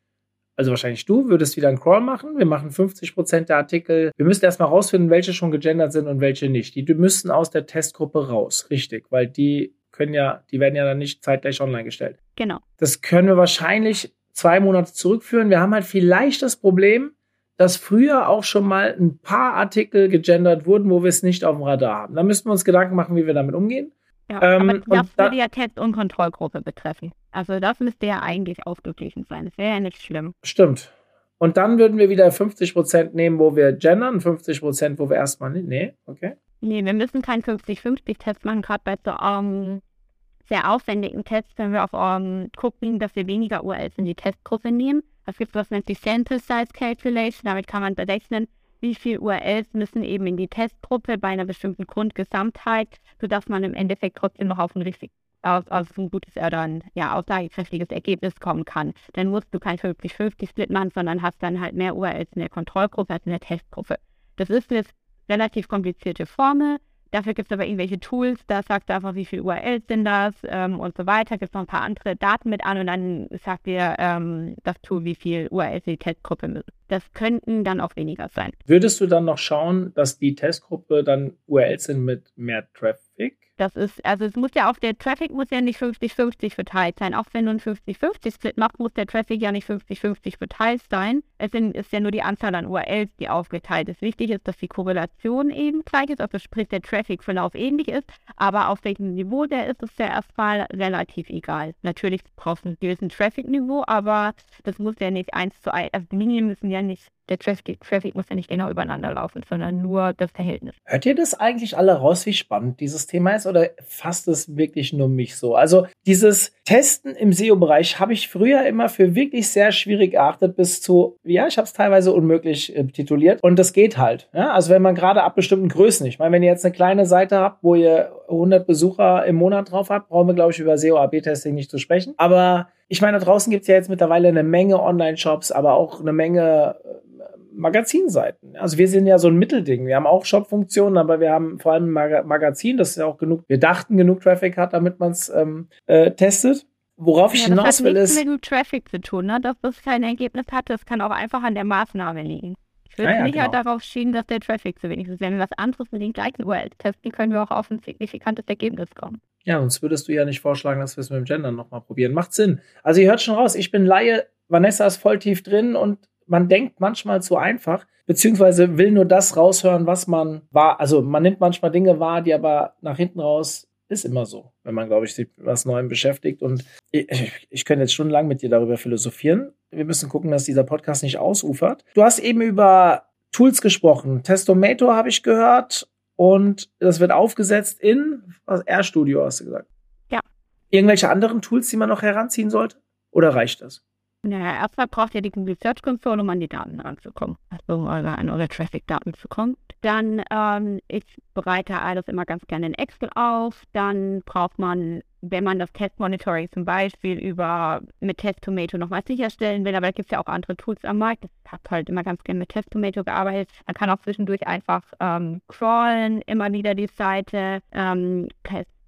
also wahrscheinlich du würdest wieder einen Crawl machen. Wir machen 50 Prozent der Artikel. Wir müssen erstmal rausfinden, welche schon gegendert sind und welche nicht. Die müssten aus der Testgruppe raus, richtig, weil die können ja, die werden ja dann nicht zeitgleich online gestellt. Genau. Das können wir wahrscheinlich zwei Monate zurückführen. Wir haben halt vielleicht das Problem, dass früher auch schon mal ein paar Artikel gegendert wurden, wo wir es nicht auf dem Radar haben. Da müssten wir uns Gedanken machen, wie wir damit umgehen. Ja, ähm, aber das würde ja Test- und Kontrollgruppe betreffen. Also das müsste ja eigentlich ausgeglichen sein. Das wäre ja nicht schlimm. Stimmt. Und dann würden wir wieder 50% nehmen, wo wir gendern, 50%, wo wir erstmal nicht. Nee, okay. Nee, wir müssen keinen 50-50-Test machen, gerade bei so um, sehr aufwendigen Tests, wenn wir auch um, gucken, dass wir weniger URLs in die Testgruppe nehmen. Es gibt was nennt sich Sample Size Calculation. Damit kann man berechnen, wie viele URLs müssen eben in die Testgruppe bei einer bestimmten Grundgesamtheit, sodass man im Endeffekt trotzdem noch auf ein richtig auf, auf ein gutes oder ein ja, aussagekräftiges Ergebnis kommen kann. Dann musst du kein 50-50-Split machen, sondern hast dann halt mehr URLs in der Kontrollgruppe als in der Testgruppe. Das ist jetzt relativ komplizierte Formel, Dafür gibt es aber irgendwelche Tools, da sagt er einfach, wie viele URLs sind das ähm, und so weiter. Gibt noch ein paar andere Daten mit an und dann sagt dir ähm, das Tool, wie viel URLs die Testgruppe müssen. Das könnten dann auch weniger sein. Würdest du dann noch schauen, dass die Testgruppe dann URLs sind mit mehr Traffic? Das ist, also es muss ja auch, der Traffic muss ja nicht 50-50 verteilt sein. Auch wenn du einen 50-50-Split machst, muss der Traffic ja nicht 50-50 verteilt sein. Es sind, ist ja nur die Anzahl an URLs, die aufgeteilt ist. Wichtig ist, dass die Korrelation eben gleich ist, also sprich der Traffic-Verlauf ähnlich ist, aber auf welchem Niveau der ist, ist ja erstmal relativ egal. Natürlich brauchst du ein gewissen Traffic-Niveau, aber das muss ja nicht eins zu eins, also die Linien müssen ja nicht der Traffic, Traffic muss ja nicht genau übereinander laufen, sondern nur das Verhältnis. Hört ihr das eigentlich alle raus, wie spannend dieses Thema ist oder fasst es wirklich nur mich so? Also dieses Testen im SEO-Bereich habe ich früher immer für wirklich sehr schwierig erachtet bis zu, ja, ich habe es teilweise unmöglich äh, tituliert und das geht halt. Ja? Also wenn man gerade ab bestimmten Größen, ich meine, wenn ihr jetzt eine kleine Seite habt, wo ihr 100 Besucher im Monat drauf habt, brauchen wir, glaube ich, über SEO-AB-Testing nicht zu sprechen. Aber ich meine, da draußen gibt es ja jetzt mittlerweile eine Menge Online-Shops, aber auch eine Menge äh, Magazinseiten. Also wir sind ja so ein Mittelding. Wir haben auch Shop-Funktionen, aber wir haben vor allem ein Mag Magazin, das ja auch genug, wir dachten, genug Traffic hat, damit man es ähm, äh, testet. Worauf ich ja, hinaus will, ist. Das hat nichts mit Traffic zu tun, ne? dass das kein Ergebnis hat. Das kann auch einfach an der Maßnahme liegen. Ich würde ja, nicht halt genau. darauf schieben, dass der Traffic zu wenig ist. Wenn wir was anderes mit den gleichen URLs testen, können wir auch auf ein signifikantes Ergebnis kommen. Ja, sonst würdest du ja nicht vorschlagen, dass wir es mit dem Gendern nochmal probieren. Macht Sinn. Also ihr hört schon raus, ich bin Laie, Vanessa ist voll tief drin und man denkt manchmal zu einfach, beziehungsweise will nur das raushören, was man war. Also man nimmt manchmal Dinge wahr, die aber nach hinten raus ist immer so, wenn man, glaube ich, sich mit was Neuem beschäftigt. Und ich, ich könnte jetzt stundenlang mit dir darüber philosophieren. Wir müssen gucken, dass dieser Podcast nicht ausufert. Du hast eben über Tools gesprochen. Testomato habe ich gehört. Und das wird aufgesetzt in RStudio, hast du gesagt. Ja. Irgendwelche anderen Tools, die man noch heranziehen sollte? Oder reicht das? Naja, erstmal braucht ihr die Google Search Console, um an die Daten ranzukommen, also um eure, an eure Traffic-Daten zu kommen. Dann, ähm, ich bereite alles immer ganz gerne in Excel auf. Dann braucht man, wenn man das Test-Monitoring zum Beispiel über mit Test-Tomato nochmal sicherstellen will, aber da gibt es ja auch andere Tools am Markt. Ich habe halt immer ganz gerne mit Test-Tomato gearbeitet. Man kann auch zwischendurch einfach ähm, crawlen, immer wieder die Seite, ähm,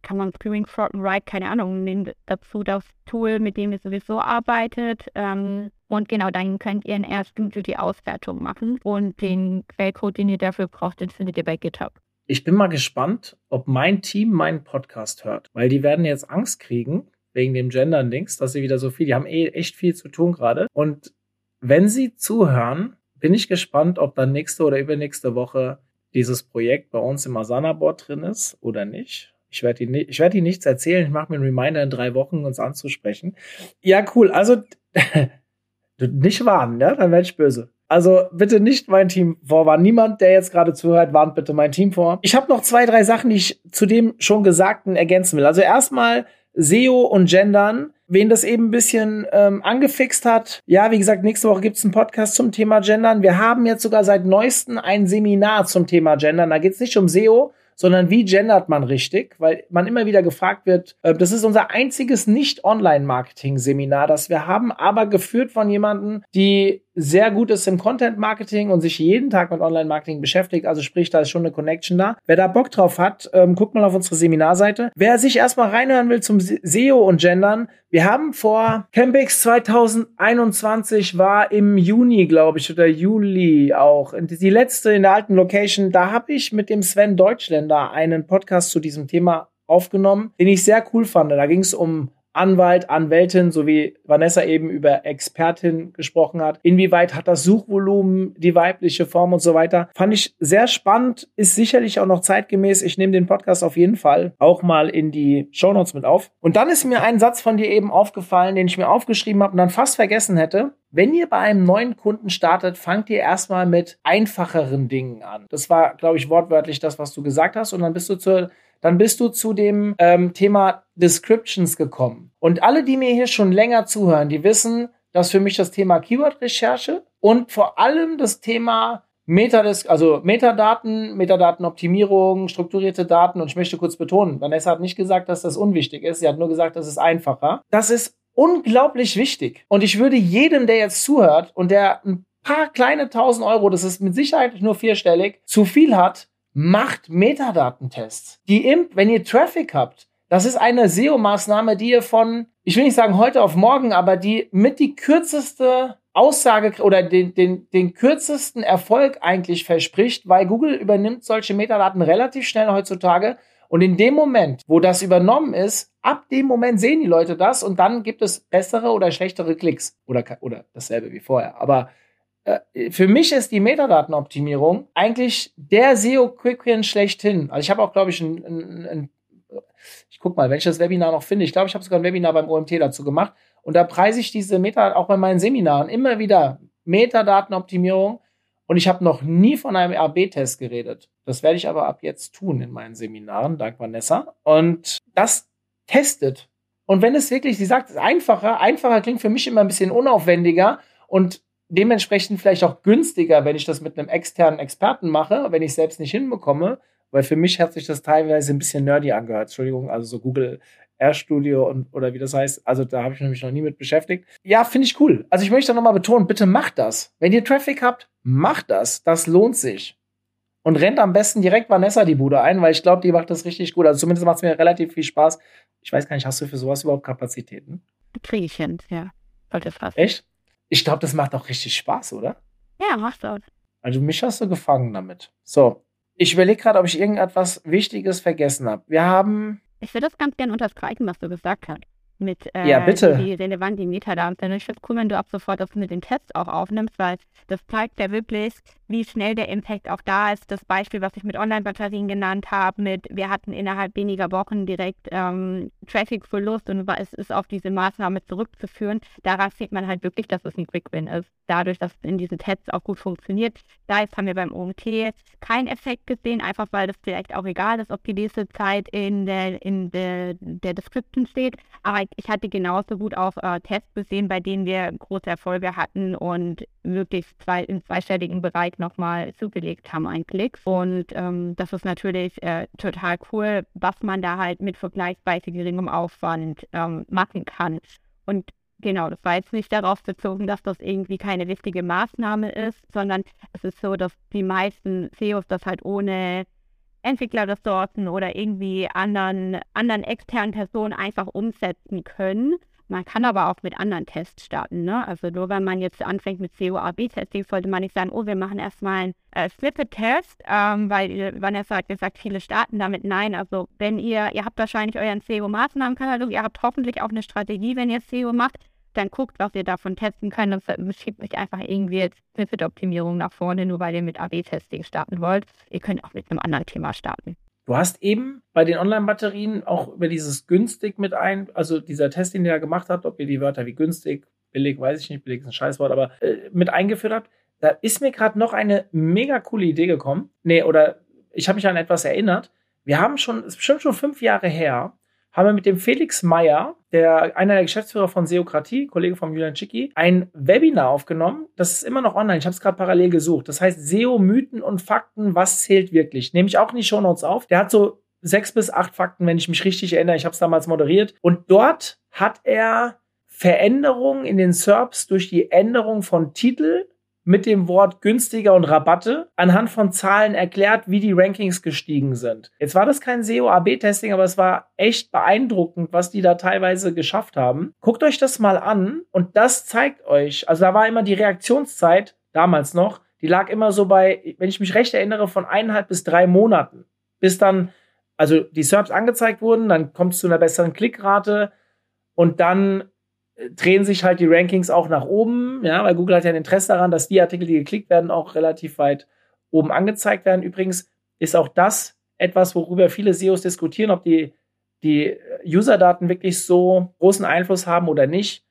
kann man Screaming Frog and Write, keine Ahnung, nehmen dazu das Tool, mit dem ihr sowieso arbeitet. Ähm, und genau, dann könnt ihr in ersten die Auswertung machen. Und den Quellcode, den ihr dafür braucht, den findet ihr bei GitHub. Ich bin mal gespannt, ob mein Team meinen Podcast hört, weil die werden jetzt Angst kriegen wegen dem Gendern-Dings, dass sie wieder so viel, die haben eh echt viel zu tun gerade. Und wenn sie zuhören, bin ich gespannt, ob dann nächste oder übernächste Woche dieses Projekt bei uns im Asana-Board drin ist oder nicht. Ich werde Ihnen, ich werde Ihnen nichts erzählen. Ich mache mir einen Reminder in drei Wochen, uns anzusprechen. Ja, cool. Also nicht warnen, ja, dann werde ich böse. Also bitte nicht mein Team vorwarnen. Niemand, der jetzt gerade zuhört, warnt bitte mein Team vor. Ich habe noch zwei, drei Sachen, die ich zu dem schon Gesagten ergänzen will. Also erstmal SEO und Gendern. Wen das eben ein bisschen ähm, angefixt hat, ja, wie gesagt, nächste Woche gibt's einen Podcast zum Thema Gendern. Wir haben jetzt sogar seit neuestem ein Seminar zum Thema Gendern. Da geht's nicht um SEO, sondern wie gendert man richtig, weil man immer wieder gefragt wird, äh, das ist unser einziges Nicht-Online-Marketing-Seminar, das wir haben, aber geführt von jemandem, die sehr gut ist im Content-Marketing und sich jeden Tag mit Online-Marketing beschäftigt. Also sprich, da ist schon eine Connection da. Wer da Bock drauf hat, ähm, guckt mal auf unsere Seminarseite. Wer sich erstmal reinhören will zum SEO und Gendern, wir haben vor Campix 2021 war im Juni, glaube ich, oder Juli auch. Die letzte in der alten Location, da habe ich mit dem Sven Deutschländer einen Podcast zu diesem Thema aufgenommen, den ich sehr cool fand. Da ging es um Anwalt, Anwältin, so wie Vanessa eben über Expertin gesprochen hat. Inwieweit hat das Suchvolumen die weibliche Form und so weiter? Fand ich sehr spannend, ist sicherlich auch noch zeitgemäß. Ich nehme den Podcast auf jeden Fall auch mal in die Shownotes mit auf. Und dann ist mir ein Satz von dir eben aufgefallen, den ich mir aufgeschrieben habe und dann fast vergessen hätte. Wenn ihr bei einem neuen Kunden startet, fangt ihr erstmal mit einfacheren Dingen an. Das war, glaube ich, wortwörtlich das, was du gesagt hast. Und dann bist du zur dann bist du zu dem ähm, Thema Descriptions gekommen. Und alle, die mir hier schon länger zuhören, die wissen, dass für mich das Thema Keyword-Recherche und vor allem das Thema Metadis also Metadaten, Metadatenoptimierung, strukturierte Daten. Und ich möchte kurz betonen, Vanessa hat nicht gesagt, dass das unwichtig ist. Sie hat nur gesagt, das ist einfacher. Das ist unglaublich wichtig. Und ich würde jedem, der jetzt zuhört und der ein paar kleine tausend Euro, das ist mit Sicherheit nur vierstellig, zu viel hat, macht Metadatentests. Die Imp, wenn ihr Traffic habt, das ist eine SEO-Maßnahme, die ihr von, ich will nicht sagen heute auf morgen, aber die mit die kürzeste Aussage oder den, den, den kürzesten Erfolg eigentlich verspricht, weil Google übernimmt solche Metadaten relativ schnell heutzutage. Und in dem Moment, wo das übernommen ist, ab dem Moment sehen die Leute das und dann gibt es bessere oder schlechtere Klicks oder, oder dasselbe wie vorher. Aber für mich ist die Metadatenoptimierung eigentlich der SEO-Quick-Win schlechthin. Also ich habe auch, glaube ich, ein, ein, ein, ich guck mal, das Webinar noch finde. Ich glaube, ich habe sogar ein Webinar beim OMT dazu gemacht. Und da preise ich diese Meta auch bei meinen Seminaren immer wieder Metadatenoptimierung. Und ich habe noch nie von einem AB-Test geredet. Das werde ich aber ab jetzt tun in meinen Seminaren, dank Vanessa. Und das testet. Und wenn es wirklich, sie sagt, es ist einfacher, einfacher klingt für mich immer ein bisschen unaufwendiger. Und dementsprechend vielleicht auch günstiger, wenn ich das mit einem externen Experten mache, wenn ich es selbst nicht hinbekomme, weil für mich hat sich das teilweise ein bisschen nerdy angehört. Entschuldigung, also so Google Air Studio und oder wie das heißt. Also da habe ich mich noch nie mit beschäftigt. Ja, finde ich cool. Also ich möchte nochmal betonen, bitte macht das. Wenn ihr Traffic habt, macht das. Das lohnt sich. Und rennt am besten direkt Vanessa die Bude ein, weil ich glaube, die macht das richtig gut. Also zumindest macht es mir relativ viel Spaß. Ich weiß gar nicht, hast du für sowas überhaupt Kapazitäten? Kriege ich hin, ja. Sollte fast. Echt? Ich glaube, das macht auch richtig Spaß, oder? Ja, macht auch. Also mich hast du gefangen damit. So, ich überlege gerade, ob ich irgendetwas Wichtiges vergessen habe. Wir haben. Ich würde das ganz gerne unterstreichen, was du gesagt hast mit äh, ja, bitte. die relevanten Metadaten. Ich finde es cool, wenn du ab sofort das mit den Tests auch aufnimmst, weil das zeigt ja wirklich, wie schnell der Impact auch da ist. Das Beispiel, was ich mit Online-Batterien genannt habe, mit wir hatten innerhalb weniger Wochen direkt ähm, Traffic-Verlust und es ist auf diese Maßnahme zurückzuführen. Daran sieht man halt wirklich, dass es ein Quick-Win ist. Dadurch, dass es in diesen Tests auch gut funktioniert. Da jetzt haben wir beim OMT keinen Effekt gesehen, einfach weil das vielleicht auch egal ist, ob die nächste Zeit in der, in der, der Description steht. Aber ich hatte genauso gut auch äh, Tests gesehen, bei denen wir große Erfolge hatten und wirklich zwei, im zweistelligen Bereich nochmal zugelegt haben, ein Klick. Und ähm, das ist natürlich äh, total cool, was man da halt mit vergleichsweise geringem Aufwand ähm, machen kann. Und Genau, das war jetzt nicht darauf bezogen, dass das irgendwie keine wichtige Maßnahme ist, sondern es ist so, dass die meisten CEOs das halt ohne Entwicklerressourcen oder irgendwie anderen, anderen externen Personen einfach umsetzen können. Man kann aber auch mit anderen Tests starten. Ne? Also nur wenn man jetzt anfängt mit CO-AB-Testing, sollte man nicht sagen, oh, wir machen erstmal einen äh, Snippet-Test, ähm, weil Vanessa hat gesagt, viele starten damit. Nein, also wenn ihr, ihr habt wahrscheinlich euren CO-Maßnahmenkatalog, ihr habt hoffentlich auch eine Strategie, wenn ihr CO macht, dann guckt, was ihr davon testen könnt und schiebt nicht einfach irgendwie jetzt Snippet-Optimierung nach vorne, nur weil ihr mit AB-Testing starten wollt. Ihr könnt auch mit einem anderen Thema starten. Du hast eben bei den Online-Batterien auch über dieses günstig mit ein, also dieser Test, den ihr da gemacht habt, ob ihr die Wörter wie günstig, billig, weiß ich nicht, billig ist ein Scheißwort, aber äh, mit eingeführt habt. da ist mir gerade noch eine mega coole Idee gekommen. Nee, oder ich habe mich an etwas erinnert. Wir haben schon, es ist bestimmt schon fünf Jahre her, haben wir mit dem Felix Meyer, der einer der Geschäftsführer von Seokratie, Kollege von Julian Schicki, ein Webinar aufgenommen. Das ist immer noch online. Ich habe es gerade parallel gesucht. Das heißt SEO, Mythen und Fakten, was zählt wirklich? Nehme ich auch in die Shownotes auf. Der hat so sechs bis acht Fakten, wenn ich mich richtig erinnere. Ich habe es damals moderiert. Und dort hat er Veränderungen in den SERPs durch die Änderung von Titel mit dem Wort günstiger und Rabatte anhand von Zahlen erklärt, wie die Rankings gestiegen sind. Jetzt war das kein SEO-AB-Testing, aber es war echt beeindruckend, was die da teilweise geschafft haben. Guckt euch das mal an und das zeigt euch, also da war immer die Reaktionszeit, damals noch, die lag immer so bei, wenn ich mich recht erinnere, von eineinhalb bis drei Monaten, bis dann, also die SERPs angezeigt wurden, dann kommt es zu einer besseren Klickrate und dann drehen sich halt die Rankings auch nach oben, ja, weil Google hat ja ein Interesse daran, dass die Artikel, die geklickt werden, auch relativ weit oben angezeigt werden. Übrigens ist auch das etwas, worüber viele SEOs diskutieren, ob die, die User-Daten wirklich so großen Einfluss haben oder nicht.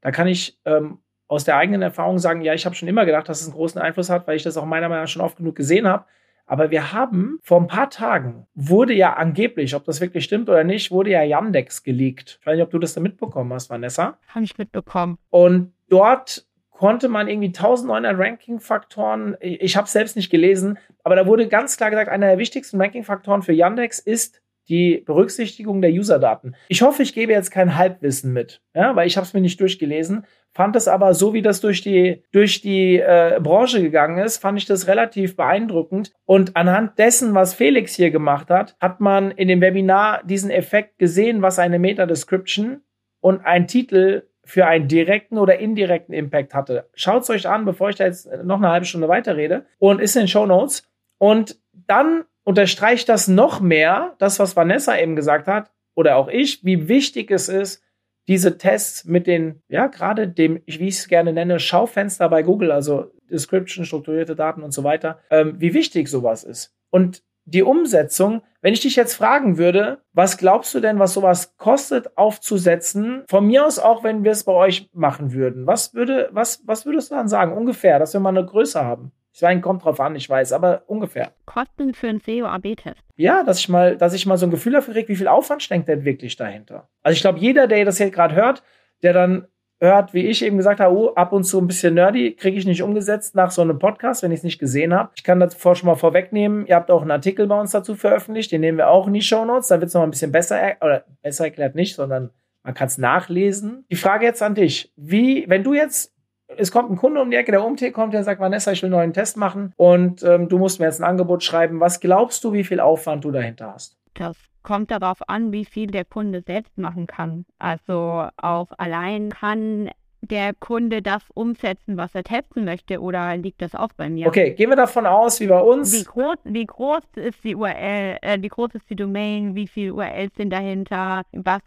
Da kann ich ähm, aus der eigenen Erfahrung sagen, ja, ich habe schon immer gedacht, dass es einen großen Einfluss hat, weil ich das auch meiner Meinung nach schon oft genug gesehen habe. Aber wir haben vor ein paar Tagen wurde ja angeblich, ob das wirklich stimmt oder nicht, wurde ja Yandex geleakt. Ich weiß nicht, ob du das da mitbekommen hast, Vanessa. Habe ich mitbekommen. Und dort konnte man irgendwie 1900 Ranking-Faktoren, ich habe es selbst nicht gelesen, aber da wurde ganz klar gesagt, einer der wichtigsten Ranking-Faktoren für Yandex ist die Berücksichtigung der User-Daten. Ich hoffe, ich gebe jetzt kein Halbwissen mit, ja, weil ich habe es mir nicht durchgelesen fand es aber so, wie das durch die, durch die äh, Branche gegangen ist, fand ich das relativ beeindruckend. Und anhand dessen, was Felix hier gemacht hat, hat man in dem Webinar diesen Effekt gesehen, was eine Meta-Description und ein Titel für einen direkten oder indirekten Impact hatte. Schaut es euch an, bevor ich da jetzt noch eine halbe Stunde weiterrede und ist in den Show Notes. Und dann unterstreicht das noch mehr, das, was Vanessa eben gesagt hat, oder auch ich, wie wichtig es ist, diese Tests mit den, ja, gerade dem, wie ich es gerne nenne, Schaufenster bei Google, also Description, strukturierte Daten und so weiter, ähm, wie wichtig sowas ist. Und die Umsetzung, wenn ich dich jetzt fragen würde, was glaubst du denn, was sowas kostet aufzusetzen? Von mir aus auch, wenn wir es bei euch machen würden. Was würde, was, was würdest du dann sagen? Ungefähr, dass wir mal eine Größe haben. Ich meine, kommt drauf an, ich weiß, aber ungefähr. Kosten für einen SEO-AB-Test. Ja, dass ich mal, dass ich mal so ein Gefühl dafür kriege, wie viel Aufwand steckt denn wirklich dahinter. Also ich glaube, jeder, der das jetzt gerade hört, der dann hört, wie ich eben gesagt habe, oh, ab und zu ein bisschen nerdy, kriege ich nicht umgesetzt nach so einem Podcast, wenn ich es nicht gesehen habe. Ich kann das schon mal vorwegnehmen. Ihr habt auch einen Artikel bei uns dazu veröffentlicht, den nehmen wir auch in die Show Notes. Da wird es noch ein bisschen besser, oder besser erklärt nicht, sondern man kann es nachlesen. Die Frage jetzt an dich. Wie, wenn du jetzt es kommt ein Kunde um die Ecke, der UMT kommt, der sagt, Vanessa, ich will einen neuen Test machen und ähm, du musst mir jetzt ein Angebot schreiben. Was glaubst du, wie viel Aufwand du dahinter hast? Das kommt darauf an, wie viel der Kunde selbst machen kann. Also auch allein kann der Kunde das umsetzen, was er testen möchte, oder liegt das auch bei mir? Okay, gehen wir davon aus, wie bei uns. Wie groß, wie groß ist die URL, äh, wie groß ist die Domain, wie viele URLs sind dahinter, was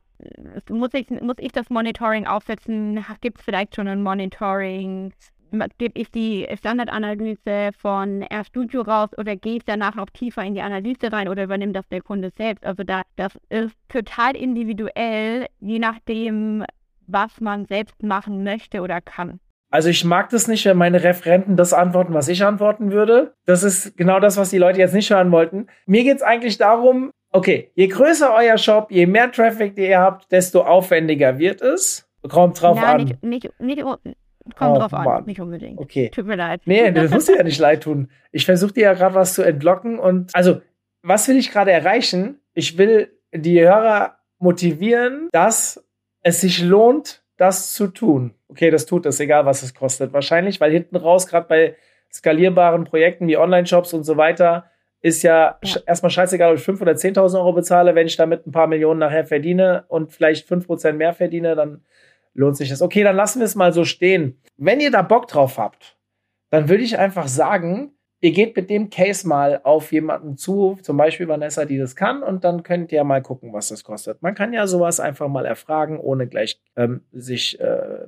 muss ich, muss ich das Monitoring aufsetzen? Gibt es vielleicht schon ein Monitoring? Gebe ich die Standardanalyse von RStudio raus oder gehe ich danach noch tiefer in die Analyse rein oder übernimmt das der Kunde selbst? Also da, das ist total individuell, je nachdem, was man selbst machen möchte oder kann. Also ich mag das nicht, wenn meine Referenten das antworten, was ich antworten würde. Das ist genau das, was die Leute jetzt nicht hören wollten. Mir geht es eigentlich darum, Okay, je größer euer Shop, je mehr Traffic ihr habt, desto aufwendiger wird es. Kommt drauf Na, an. Nicht, nicht, nicht, kommt oh, drauf Mann. an, nicht unbedingt. Okay. Tut mir leid. Nee, das muss dir ja nicht leid tun. Ich versuche dir ja gerade was zu entlocken und also, was will ich gerade erreichen? Ich will die Hörer motivieren, dass es sich lohnt, das zu tun. Okay, das tut es, egal was es kostet. Wahrscheinlich, weil hinten raus, gerade bei skalierbaren Projekten wie Online-Shops und so weiter, ist ja, ja. erstmal scheißegal, ob ich 5.000 oder 10.000 Euro bezahle. Wenn ich damit ein paar Millionen nachher verdiene und vielleicht 5% mehr verdiene, dann lohnt sich das. Okay, dann lassen wir es mal so stehen. Wenn ihr da Bock drauf habt, dann würde ich einfach sagen, ihr geht mit dem Case mal auf jemanden zu, zum Beispiel Vanessa, die das kann, und dann könnt ihr mal gucken, was das kostet. Man kann ja sowas einfach mal erfragen, ohne gleich ähm, sich äh, äh,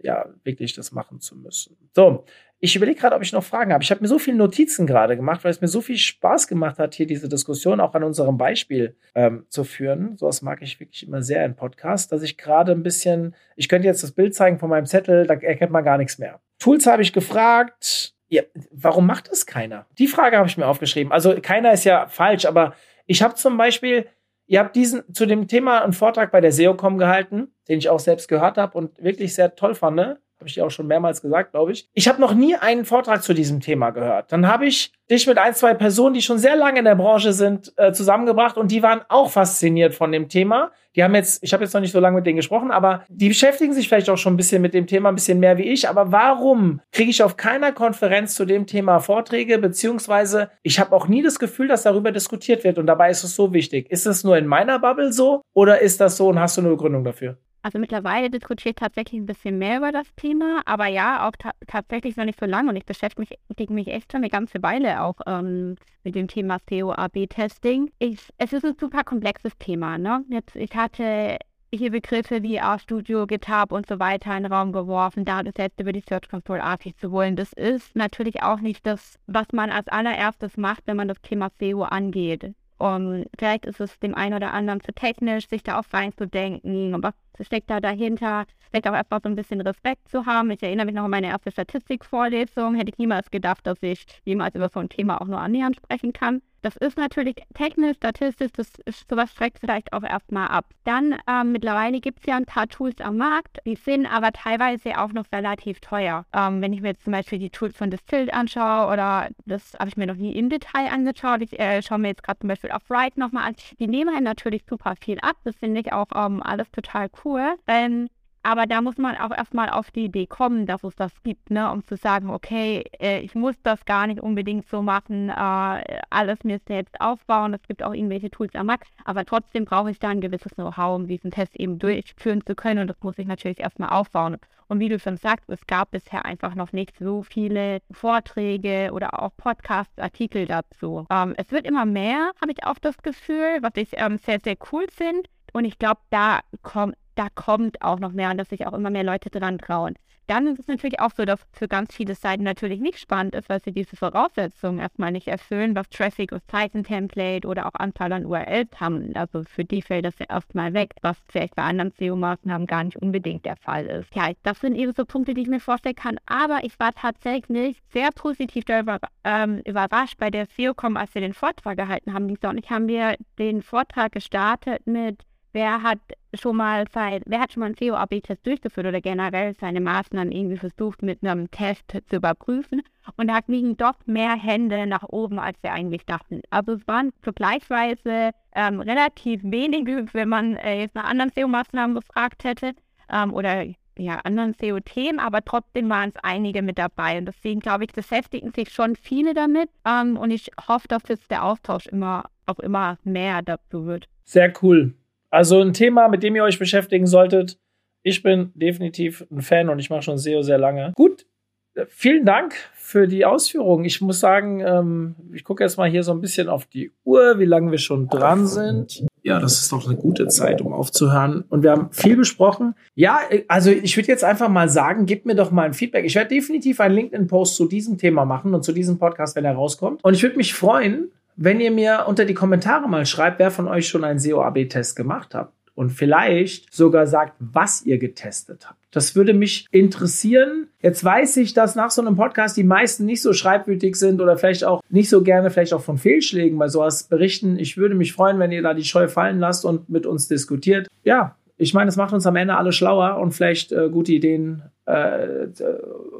ja wirklich das machen zu müssen. So, ich überlege gerade, ob ich noch Fragen habe. Ich habe mir so viele Notizen gerade gemacht, weil es mir so viel Spaß gemacht hat, hier diese Diskussion auch an unserem Beispiel ähm, zu führen. Sowas mag ich wirklich immer sehr in Podcasts, dass ich gerade ein bisschen, ich könnte jetzt das Bild zeigen von meinem Zettel, da erkennt man gar nichts mehr. Tools habe ich gefragt. Ja, warum macht das keiner? Die Frage habe ich mir aufgeschrieben. Also keiner ist ja falsch, aber ich habe zum Beispiel, ihr habt diesen zu dem Thema einen Vortrag bei der SEOCom gehalten, den ich auch selbst gehört habe und wirklich sehr toll fand. Ne? Habe ich dir auch schon mehrmals gesagt, glaube ich. Ich habe noch nie einen Vortrag zu diesem Thema gehört. Dann habe ich dich mit ein, zwei Personen, die schon sehr lange in der Branche sind, äh, zusammengebracht und die waren auch fasziniert von dem Thema. Die haben jetzt, ich habe jetzt noch nicht so lange mit denen gesprochen, aber die beschäftigen sich vielleicht auch schon ein bisschen mit dem Thema, ein bisschen mehr wie ich. Aber warum kriege ich auf keiner Konferenz zu dem Thema Vorträge, beziehungsweise ich habe auch nie das Gefühl, dass darüber diskutiert wird und dabei ist es so wichtig. Ist es nur in meiner Bubble so oder ist das so und hast du eine Begründung dafür? Also mittlerweile diskutiere ich tatsächlich ein bisschen mehr über das Thema, aber ja, auch ta tatsächlich noch nicht so lange und ich beschäftige mich, mich echt schon eine ganze Weile auch ähm, mit dem Thema CO-AB-Testing. Es ist ein super komplexes Thema. Ne? Jetzt, ich hatte hier Begriffe wie RStudio, GitHub und so weiter in den Raum geworfen, Datensätze über die Search Console API zu wollen. Das ist natürlich auch nicht das, was man als allererstes macht, wenn man das Thema SEO angeht. Und vielleicht ist es dem einen oder anderen zu technisch, sich da auch reinzudenken. Was steckt da dahinter? Vielleicht auch einfach so ein bisschen Respekt zu haben. Ich erinnere mich noch an meine erste Statistikvorlesung. Hätte ich niemals gedacht, dass ich jemals über so ein Thema auch nur annähernd sprechen kann. Das ist natürlich technisch, statistisch, das ist, sowas schreckt vielleicht auch erstmal ab. Dann ähm, mittlerweile gibt es ja ein paar Tools am Markt, die sind aber teilweise auch noch relativ teuer. Ähm, wenn ich mir jetzt zum Beispiel die Tools von Distilled anschaue oder das habe ich mir noch nie im Detail angeschaut, ich äh, schaue mir jetzt gerade zum Beispiel auf Write nochmal an, die nehmen halt natürlich super viel ab. Das finde ich auch ähm, alles total cool. Ähm, aber da muss man auch erstmal auf die Idee kommen, dass es das gibt, ne? um zu sagen, okay, äh, ich muss das gar nicht unbedingt so machen, äh, alles mir selbst aufbauen. Es gibt auch irgendwelche Tools am Markt, aber trotzdem brauche ich da ein gewisses Know-how, um diesen Test eben durchführen zu können. Und das muss ich natürlich erstmal aufbauen. Und wie du schon sagst, es gab bisher einfach noch nicht so viele Vorträge oder auch Podcasts, Artikel dazu. Ähm, es wird immer mehr, habe ich auch das Gefühl, was ich ähm, sehr, sehr cool finde. Und ich glaube, da kommt da kommt auch noch mehr und dass sich auch immer mehr Leute dran trauen. Dann ist es natürlich auch so, dass für ganz viele Seiten natürlich nicht spannend ist, weil sie diese Voraussetzungen erstmal nicht erfüllen, was Traffic und Seitentemplate oder auch Anzahl an URLs haben. Also für die fällt das ja erstmal weg, was vielleicht bei anderen SEO-Maßnahmen gar nicht unbedingt der Fall ist. Ja, das sind eben so Punkte, die ich mir vorstellen kann. Aber ich war tatsächlich sehr positiv darüber ähm, überrascht bei der SEO-Com, als wir den Vortrag gehalten haben. Und ich haben wir den Vortrag gestartet mit wer hat schon mal sein, wer hat schon mal einen CO-AB-Test durchgeführt oder generell seine Maßnahmen irgendwie versucht mit einem Test zu überprüfen und da liegen doch mehr Hände nach oben, als wir eigentlich dachten. Also es waren vergleichsweise ähm, relativ wenige, wenn man äh, jetzt nach anderen CO-Maßnahmen gefragt hätte ähm, oder ja, anderen CO-Themen, aber trotzdem waren es einige mit dabei. Und deswegen glaube ich, beschäftigen sich schon viele damit. Ähm, und ich hoffe, dass jetzt der Austausch immer auch immer mehr dazu wird. Sehr cool. Also ein Thema, mit dem ihr euch beschäftigen solltet. Ich bin definitiv ein Fan und ich mache schon SEO sehr lange. Gut, äh, vielen Dank für die Ausführungen. Ich muss sagen, ähm, ich gucke jetzt mal hier so ein bisschen auf die Uhr, wie lange wir schon dran sind. Ja, das ist doch eine gute Zeit, um aufzuhören. Und wir haben viel besprochen. Ja, also ich würde jetzt einfach mal sagen, gebt mir doch mal ein Feedback. Ich werde definitiv einen LinkedIn-Post zu diesem Thema machen und zu diesem Podcast, wenn er rauskommt. Und ich würde mich freuen, wenn ihr mir unter die Kommentare mal schreibt, wer von euch schon einen SEO-AB-Test gemacht hat und vielleicht sogar sagt, was ihr getestet habt. Das würde mich interessieren. Jetzt weiß ich, dass nach so einem Podcast die meisten nicht so schreibwütig sind oder vielleicht auch nicht so gerne vielleicht auch von Fehlschlägen bei sowas berichten. Ich würde mich freuen, wenn ihr da die Scheu fallen lasst und mit uns diskutiert. Ja, ich meine, es macht uns am Ende alle schlauer und vielleicht äh, gute Ideen äh,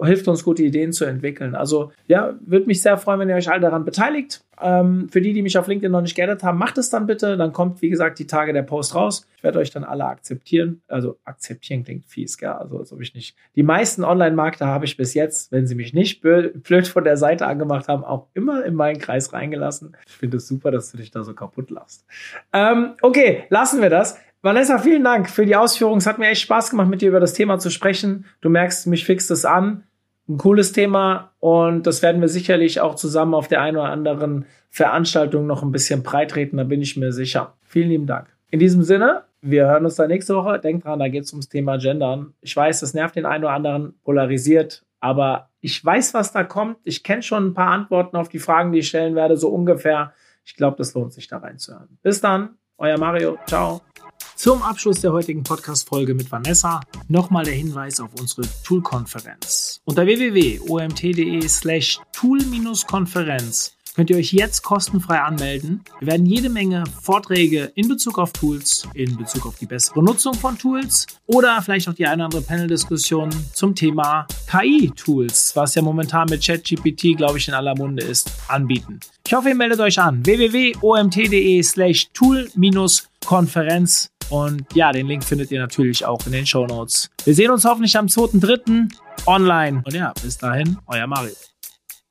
hilft uns, gute Ideen zu entwickeln. Also ja, würde mich sehr freuen, wenn ihr euch alle daran beteiligt. Ähm, für die, die mich auf LinkedIn noch nicht geaddet haben, macht es dann bitte. Dann kommt, wie gesagt, die Tage der Post raus. Ich werde euch dann alle akzeptieren. Also akzeptieren klingt fies, gell? Also als ob ich nicht. Die meisten Online-Markter habe ich bis jetzt, wenn sie mich nicht blöd von der Seite angemacht haben, auch immer in meinen Kreis reingelassen. Ich finde es super, dass du dich da so kaputt lachst. Ähm, okay, lassen wir das. Vanessa, vielen Dank für die Ausführungen. Es hat mir echt Spaß gemacht, mit dir über das Thema zu sprechen. Du merkst, mich fixt es an. Ein cooles Thema und das werden wir sicherlich auch zusammen auf der einen oder anderen Veranstaltung noch ein bisschen breitreten, da bin ich mir sicher. Vielen lieben Dank. In diesem Sinne, wir hören uns dann nächste Woche. Denkt dran, da geht es ums Thema Gendern. Ich weiß, das nervt den einen oder anderen, polarisiert, aber ich weiß, was da kommt. Ich kenne schon ein paar Antworten auf die Fragen, die ich stellen werde, so ungefähr. Ich glaube, das lohnt sich da reinzuhören. Bis dann, euer Mario. Ciao. Zum Abschluss der heutigen Podcast-Folge mit Vanessa nochmal der Hinweis auf unsere Tool-Konferenz. Unter www.omt.de slash tool-konferenz könnt ihr euch jetzt kostenfrei anmelden. Wir werden jede Menge Vorträge in Bezug auf Tools, in Bezug auf die bessere Nutzung von Tools oder vielleicht auch die eine oder andere Panel-Diskussion zum Thema KI-Tools, was ja momentan mit ChatGPT, glaube ich, in aller Munde ist, anbieten. Ich hoffe, ihr meldet euch an. www.omt.de slash tool-konferenz und ja, den Link findet ihr natürlich auch in den Show Notes. Wir sehen uns hoffentlich am 2.3. online. Und ja, bis dahin, euer Mario.